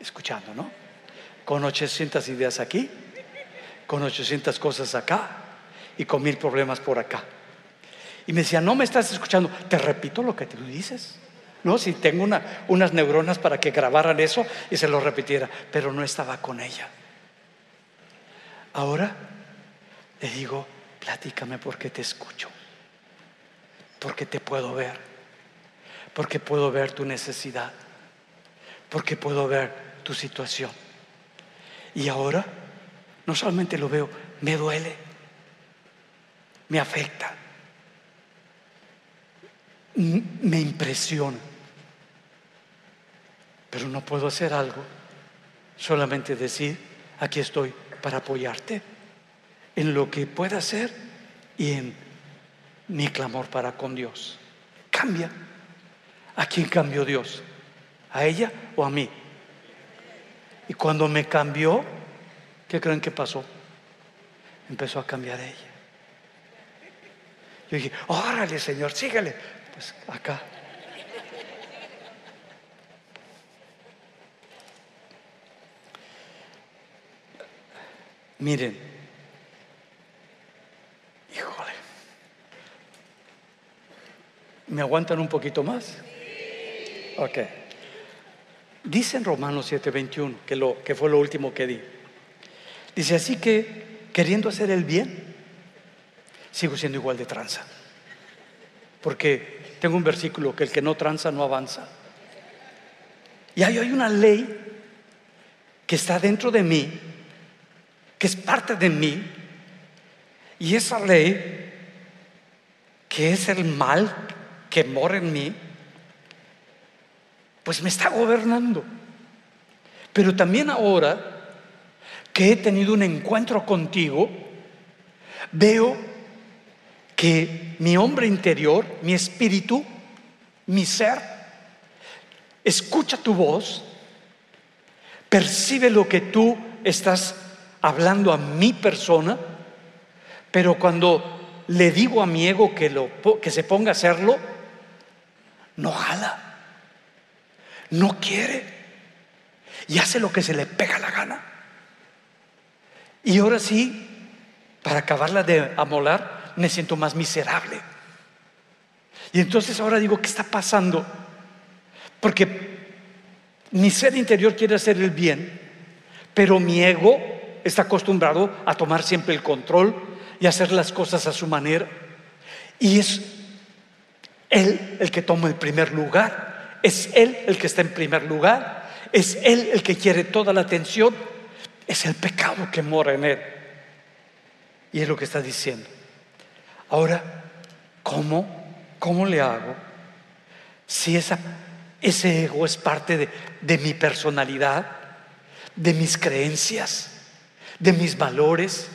escuchando, ¿no? Con 800 ideas aquí, con 800 cosas acá y con mil problemas por acá. Y me decía, no me estás escuchando, te repito lo que tú dices. No, si tengo unas neuronas para que grabaran eso y se lo repitiera, pero no estaba con ella. Ahora le digo, platícame porque te escucho porque te puedo ver, porque puedo ver tu necesidad, porque puedo ver tu situación. Y ahora no solamente lo veo, me duele, me afecta, me impresiona, pero no puedo hacer algo, solamente decir, aquí estoy para apoyarte en lo que pueda hacer y en mi clamor para con Dios. Cambia. ¿A quién cambió Dios? ¿A ella o a mí? Y cuando me cambió, ¿qué creen que pasó? Empezó a cambiar ella. Yo dije, órale Señor, sígale. Pues acá. Miren, ¿Me aguantan un poquito más? Ok. Dice en Romanos 7:21, que, lo, que fue lo último que di. Dice así que, queriendo hacer el bien, sigo siendo igual de tranza. Porque tengo un versículo que el que no tranza no avanza. Y hay, hay una ley que está dentro de mí, que es parte de mí, y esa ley, que es el mal que mora en mí, pues me está gobernando. Pero también ahora que he tenido un encuentro contigo, veo que mi hombre interior, mi espíritu, mi ser, escucha tu voz, percibe lo que tú estás hablando a mi persona, pero cuando le digo a mi ego que, lo, que se ponga a hacerlo, no jala, no quiere y hace lo que se le pega la gana. Y ahora sí, para acabarla de amolar, me siento más miserable. Y entonces ahora digo, ¿qué está pasando? Porque mi ser interior quiere hacer el bien, pero mi ego está acostumbrado a tomar siempre el control y hacer las cosas a su manera. Y es él el que toma el primer lugar, es Él el que está en primer lugar, es Él el que quiere toda la atención es el pecado que mora en él. Y es lo que está diciendo. Ahora, ¿cómo? ¿Cómo le hago? Si ese ego es parte de mi personalidad, de mis creencias, de mis valores,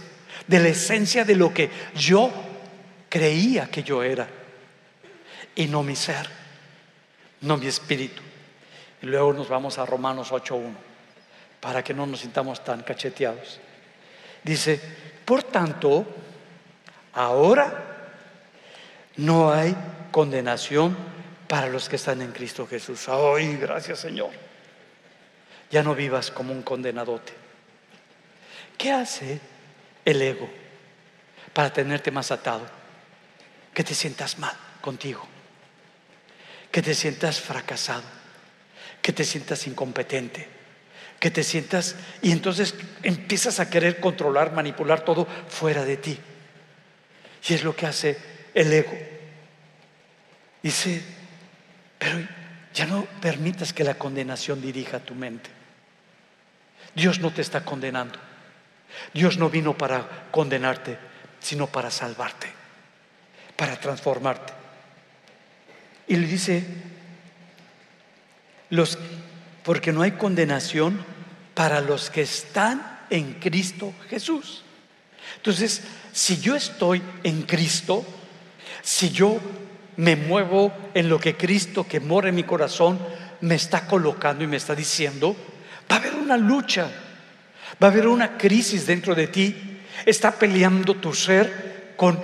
de la esencia de lo que yo creía que yo era y no mi ser, no mi espíritu. Y luego nos vamos a Romanos 8.1 para que no nos sintamos tan cacheteados. Dice, por tanto, ahora no hay condenación para los que están en Cristo Jesús. Ay, gracias Señor. Ya no vivas como un condenadote. ¿Qué hace el ego para tenerte más atado? Que te sientas mal contigo, que te sientas fracasado, que te sientas incompetente, que te sientas y entonces empiezas a querer controlar, manipular todo fuera de ti. Y es lo que hace el ego. Dice, pero ya no permitas que la condenación dirija tu mente. Dios no te está condenando. Dios no vino para condenarte, sino para salvarte, para transformarte. Y le dice, los, porque no hay condenación para los que están en Cristo Jesús. Entonces, si yo estoy en Cristo, si yo me muevo en lo que Cristo que mora en mi corazón me está colocando y me está diciendo, va a haber una lucha Va a haber una crisis dentro de ti. Está peleando tu ser con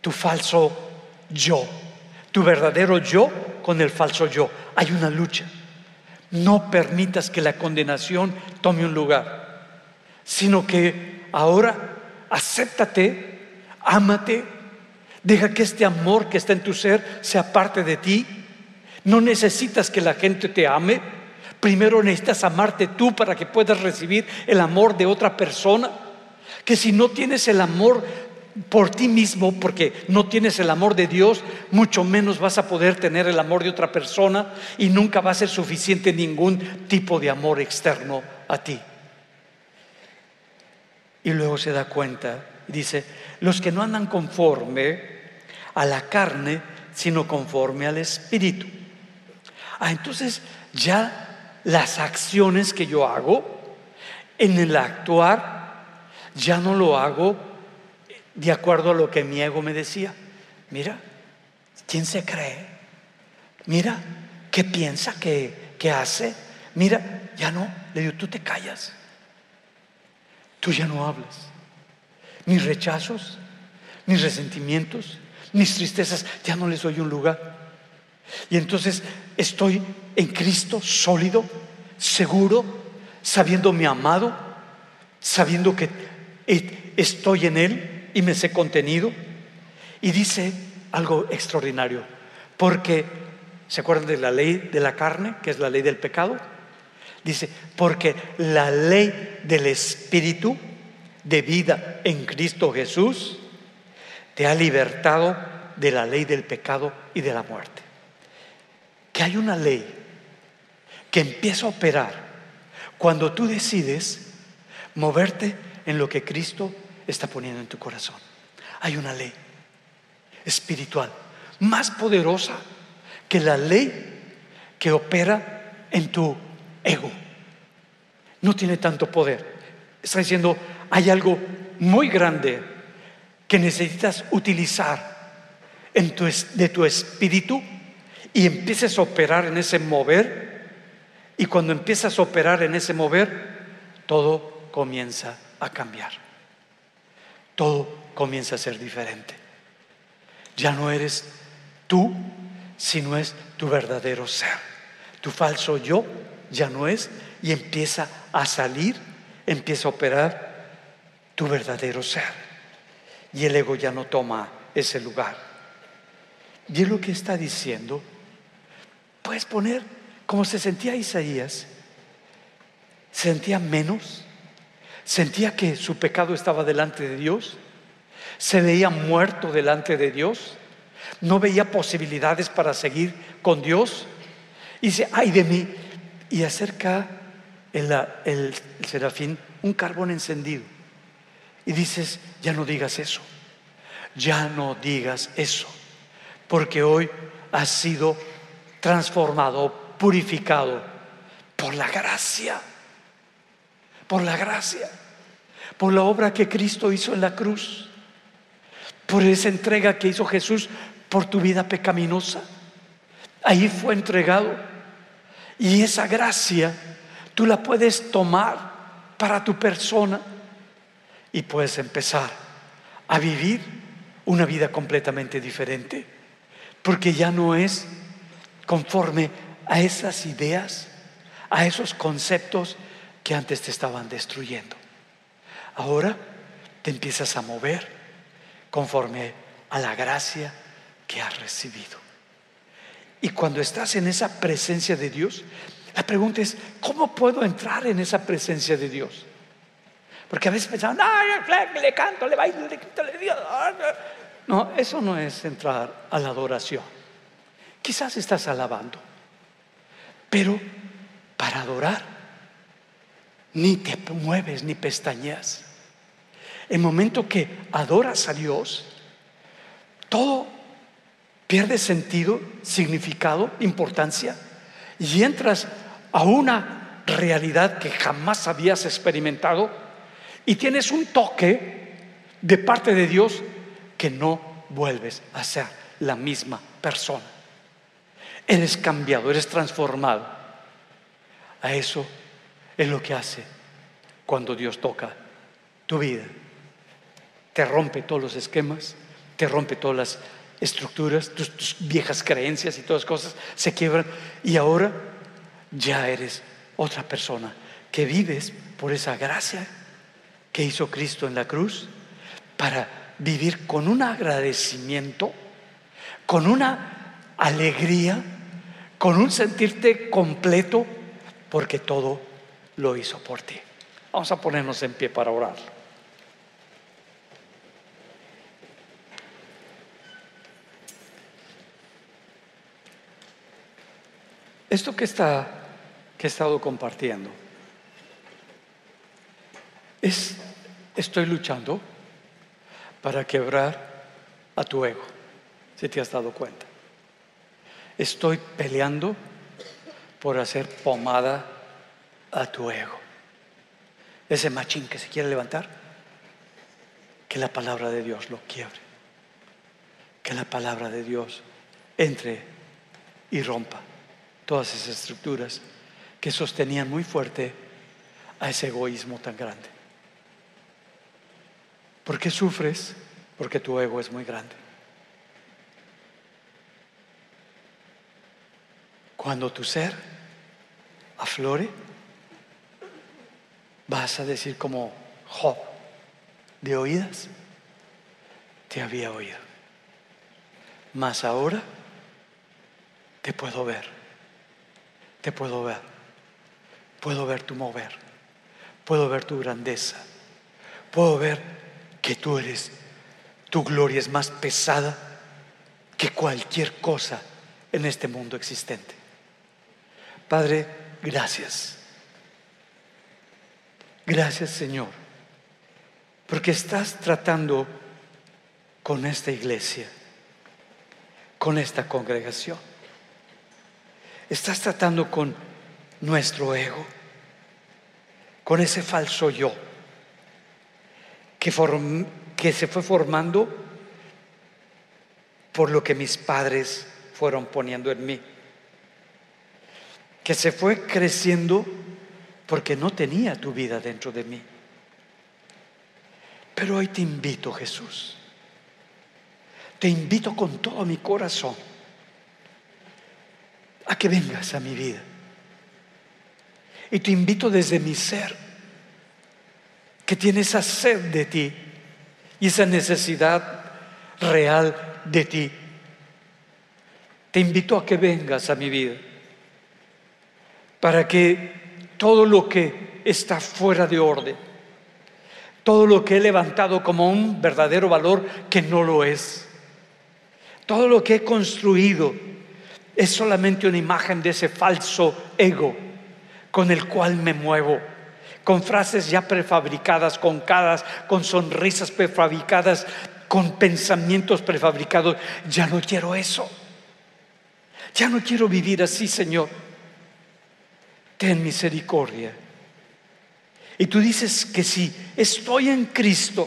tu falso yo. Tu verdadero yo con el falso yo. Hay una lucha. No permitas que la condenación tome un lugar, sino que ahora acéptate, ámate, deja que este amor que está en tu ser sea parte de ti. No necesitas que la gente te ame, Primero necesitas amarte tú para que puedas recibir el amor de otra persona. Que si no tienes el amor por ti mismo, porque no tienes el amor de Dios, mucho menos vas a poder tener el amor de otra persona y nunca va a ser suficiente ningún tipo de amor externo a ti. Y luego se da cuenta y dice, los que no andan conforme a la carne, sino conforme al espíritu. Ah, entonces ya las acciones que yo hago, en el actuar, ya no lo hago de acuerdo a lo que mi ego me decía. Mira, ¿quién se cree? Mira, ¿qué piensa que, que hace? Mira, ya no, le digo, tú te callas. Tú ya no hablas. Mis rechazos, mis resentimientos, mis tristezas, ya no les doy un lugar. Y entonces estoy en Cristo sólido, seguro, sabiéndome amado, sabiendo que estoy en Él y me sé contenido. Y dice algo extraordinario, porque, ¿se acuerdan de la ley de la carne, que es la ley del pecado? Dice, porque la ley del Espíritu de vida en Cristo Jesús te ha libertado de la ley del pecado y de la muerte que hay una ley que empieza a operar cuando tú decides moverte en lo que Cristo está poniendo en tu corazón. Hay una ley espiritual más poderosa que la ley que opera en tu ego. No tiene tanto poder. Está diciendo, hay algo muy grande que necesitas utilizar en tu, de tu espíritu y empieces a operar en ese mover, y cuando empiezas a operar en ese mover, todo comienza a cambiar. Todo comienza a ser diferente. Ya no eres tú, sino es tu verdadero ser. Tu falso yo ya no es y empieza a salir, empieza a operar tu verdadero ser. Y el ego ya no toma ese lugar. Y es lo que está diciendo Puedes poner como se sentía Isaías. Sentía menos, sentía que su pecado estaba delante de Dios, se veía muerto delante de Dios, no veía posibilidades para seguir con Dios. Y dice, ay de mí. Y acerca el, el serafín un carbón encendido. Y dices, ya no digas eso, ya no digas eso, porque hoy has sido transformado, purificado por la gracia, por la gracia, por la obra que Cristo hizo en la cruz, por esa entrega que hizo Jesús por tu vida pecaminosa. Ahí fue entregado. Y esa gracia tú la puedes tomar para tu persona y puedes empezar a vivir una vida completamente diferente. Porque ya no es conforme a esas ideas, a esos conceptos que antes te estaban destruyendo. Ahora te empiezas a mover conforme a la gracia que has recibido. Y cuando estás en esa presencia de Dios, la pregunta es, ¿cómo puedo entrar en esa presencia de Dios? Porque a veces pensamos, no, le canto, le bailo, le quito, le digo. No, eso no es entrar a la adoración. Quizás estás alabando, pero para adorar ni te mueves ni pestañeas. El momento que adoras a Dios, todo pierde sentido, significado, importancia y entras a una realidad que jamás habías experimentado y tienes un toque de parte de Dios que no vuelves a ser la misma persona. Eres cambiado, eres transformado. A eso es lo que hace cuando Dios toca tu vida. Te rompe todos los esquemas, te rompe todas las estructuras, tus, viejas creencias y todas las cosas se quiebran y ahora ya eres otra persona que vives por esa gracia que hizo Cristo en la cruz para vivir con un agradecimiento, con una alegría, con un sentirte completo, porque todo lo hizo por ti. Vamos a ponernos en pie para orar. Esto que está que he estado compartiendo es, estoy luchando para quebrar a tu ego, si te has dado cuenta. Estoy peleando por hacer pomada a tu ego. Ese machín que se quiere levantar, que la palabra de Dios lo quiebre. Que la palabra de Dios entre y rompa todas esas estructuras que sostenían muy fuerte a ese egoísmo tan grande. ¿Por qué sufres? Porque tu ego es muy grande. Cuando tu ser aflore, vas a decir como Job, de oídas, te había oído. Mas ahora te puedo ver, te puedo ver, puedo ver tu mover, puedo ver tu grandeza, puedo ver que tú eres, tu gloria es más pesada que cualquier cosa en este mundo existente. Padre, gracias. Gracias Señor, porque estás tratando con esta iglesia, con esta congregación. Estás tratando con nuestro ego, con ese falso yo que, se fue formando por lo que mis padres fueron poniendo en mí, que se fue creciendo porque no tenía tu vida dentro de mí. Pero hoy te invito, Jesús, te invito con todo mi corazón a que vengas a mi vida. Y te invito desde mi ser que tiene esa sed de ti y esa necesidad real de ti. Te invito a que vengas a mi vida para que todo lo que está fuera de orden, todo lo que he levantado como un verdadero valor que no lo es, todo lo que he construido es solamente una imagen de ese falso ego con el cual me muevo, con frases ya prefabricadas, con caras, con sonrisas prefabricadas, con pensamientos prefabricados. Ya no quiero eso. Ya no quiero vivir así, Señor. Ten misericordia. Y tú dices que si estoy en Cristo,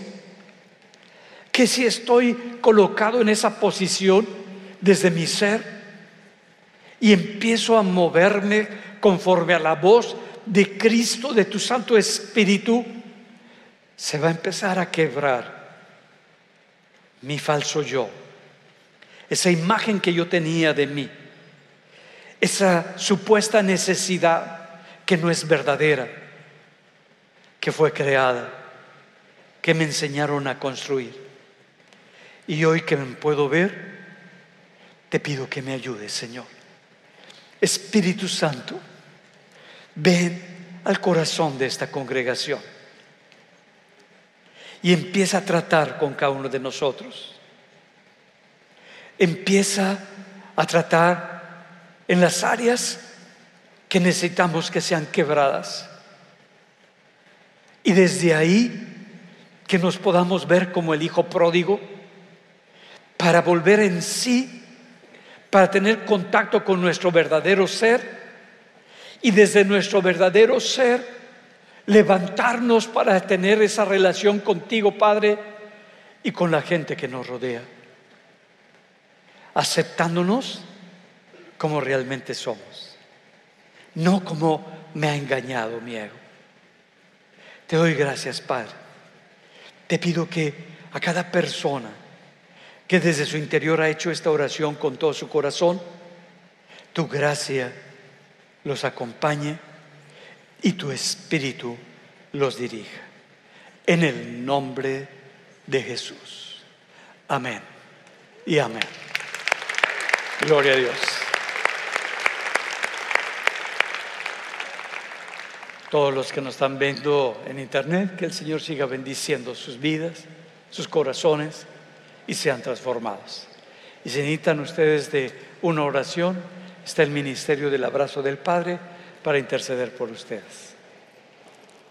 que si estoy colocado en esa posición desde mi ser y empiezo a moverme conforme a la voz de Cristo, de tu Santo Espíritu, se va a empezar a quebrar mi falso yo, esa imagen que yo tenía de mí, esa supuesta necesidad que no es verdadera, que fue creada, que me enseñaron a construir. Y hoy que me puedo ver, te pido que me ayudes, Señor. Espíritu Santo, ven al corazón de esta congregación y empieza a tratar con cada uno de nosotros. Empieza a tratar en las áreas que necesitamos que sean quebradas. Y desde ahí que nos podamos ver como el Hijo pródigo para volver en sí, para tener contacto con nuestro verdadero ser y desde nuestro verdadero ser levantarnos para tener esa relación contigo, Padre, y con la gente que nos rodea, aceptándonos como realmente somos, no como me ha engañado mi ego. Te doy gracias, Padre. Te pido que a cada persona que desde su interior ha hecho esta oración con todo su corazón, tu gracia los acompañe y tu espíritu los dirija. En el nombre de Jesús. Amén y amén. Gloria a Dios. Todos los que nos están viendo en internet, que el Señor siga bendiciendo sus vidas, sus corazones y sean transformados. Y si necesitan ustedes de una oración, está el ministerio del abrazo del Padre para interceder por ustedes.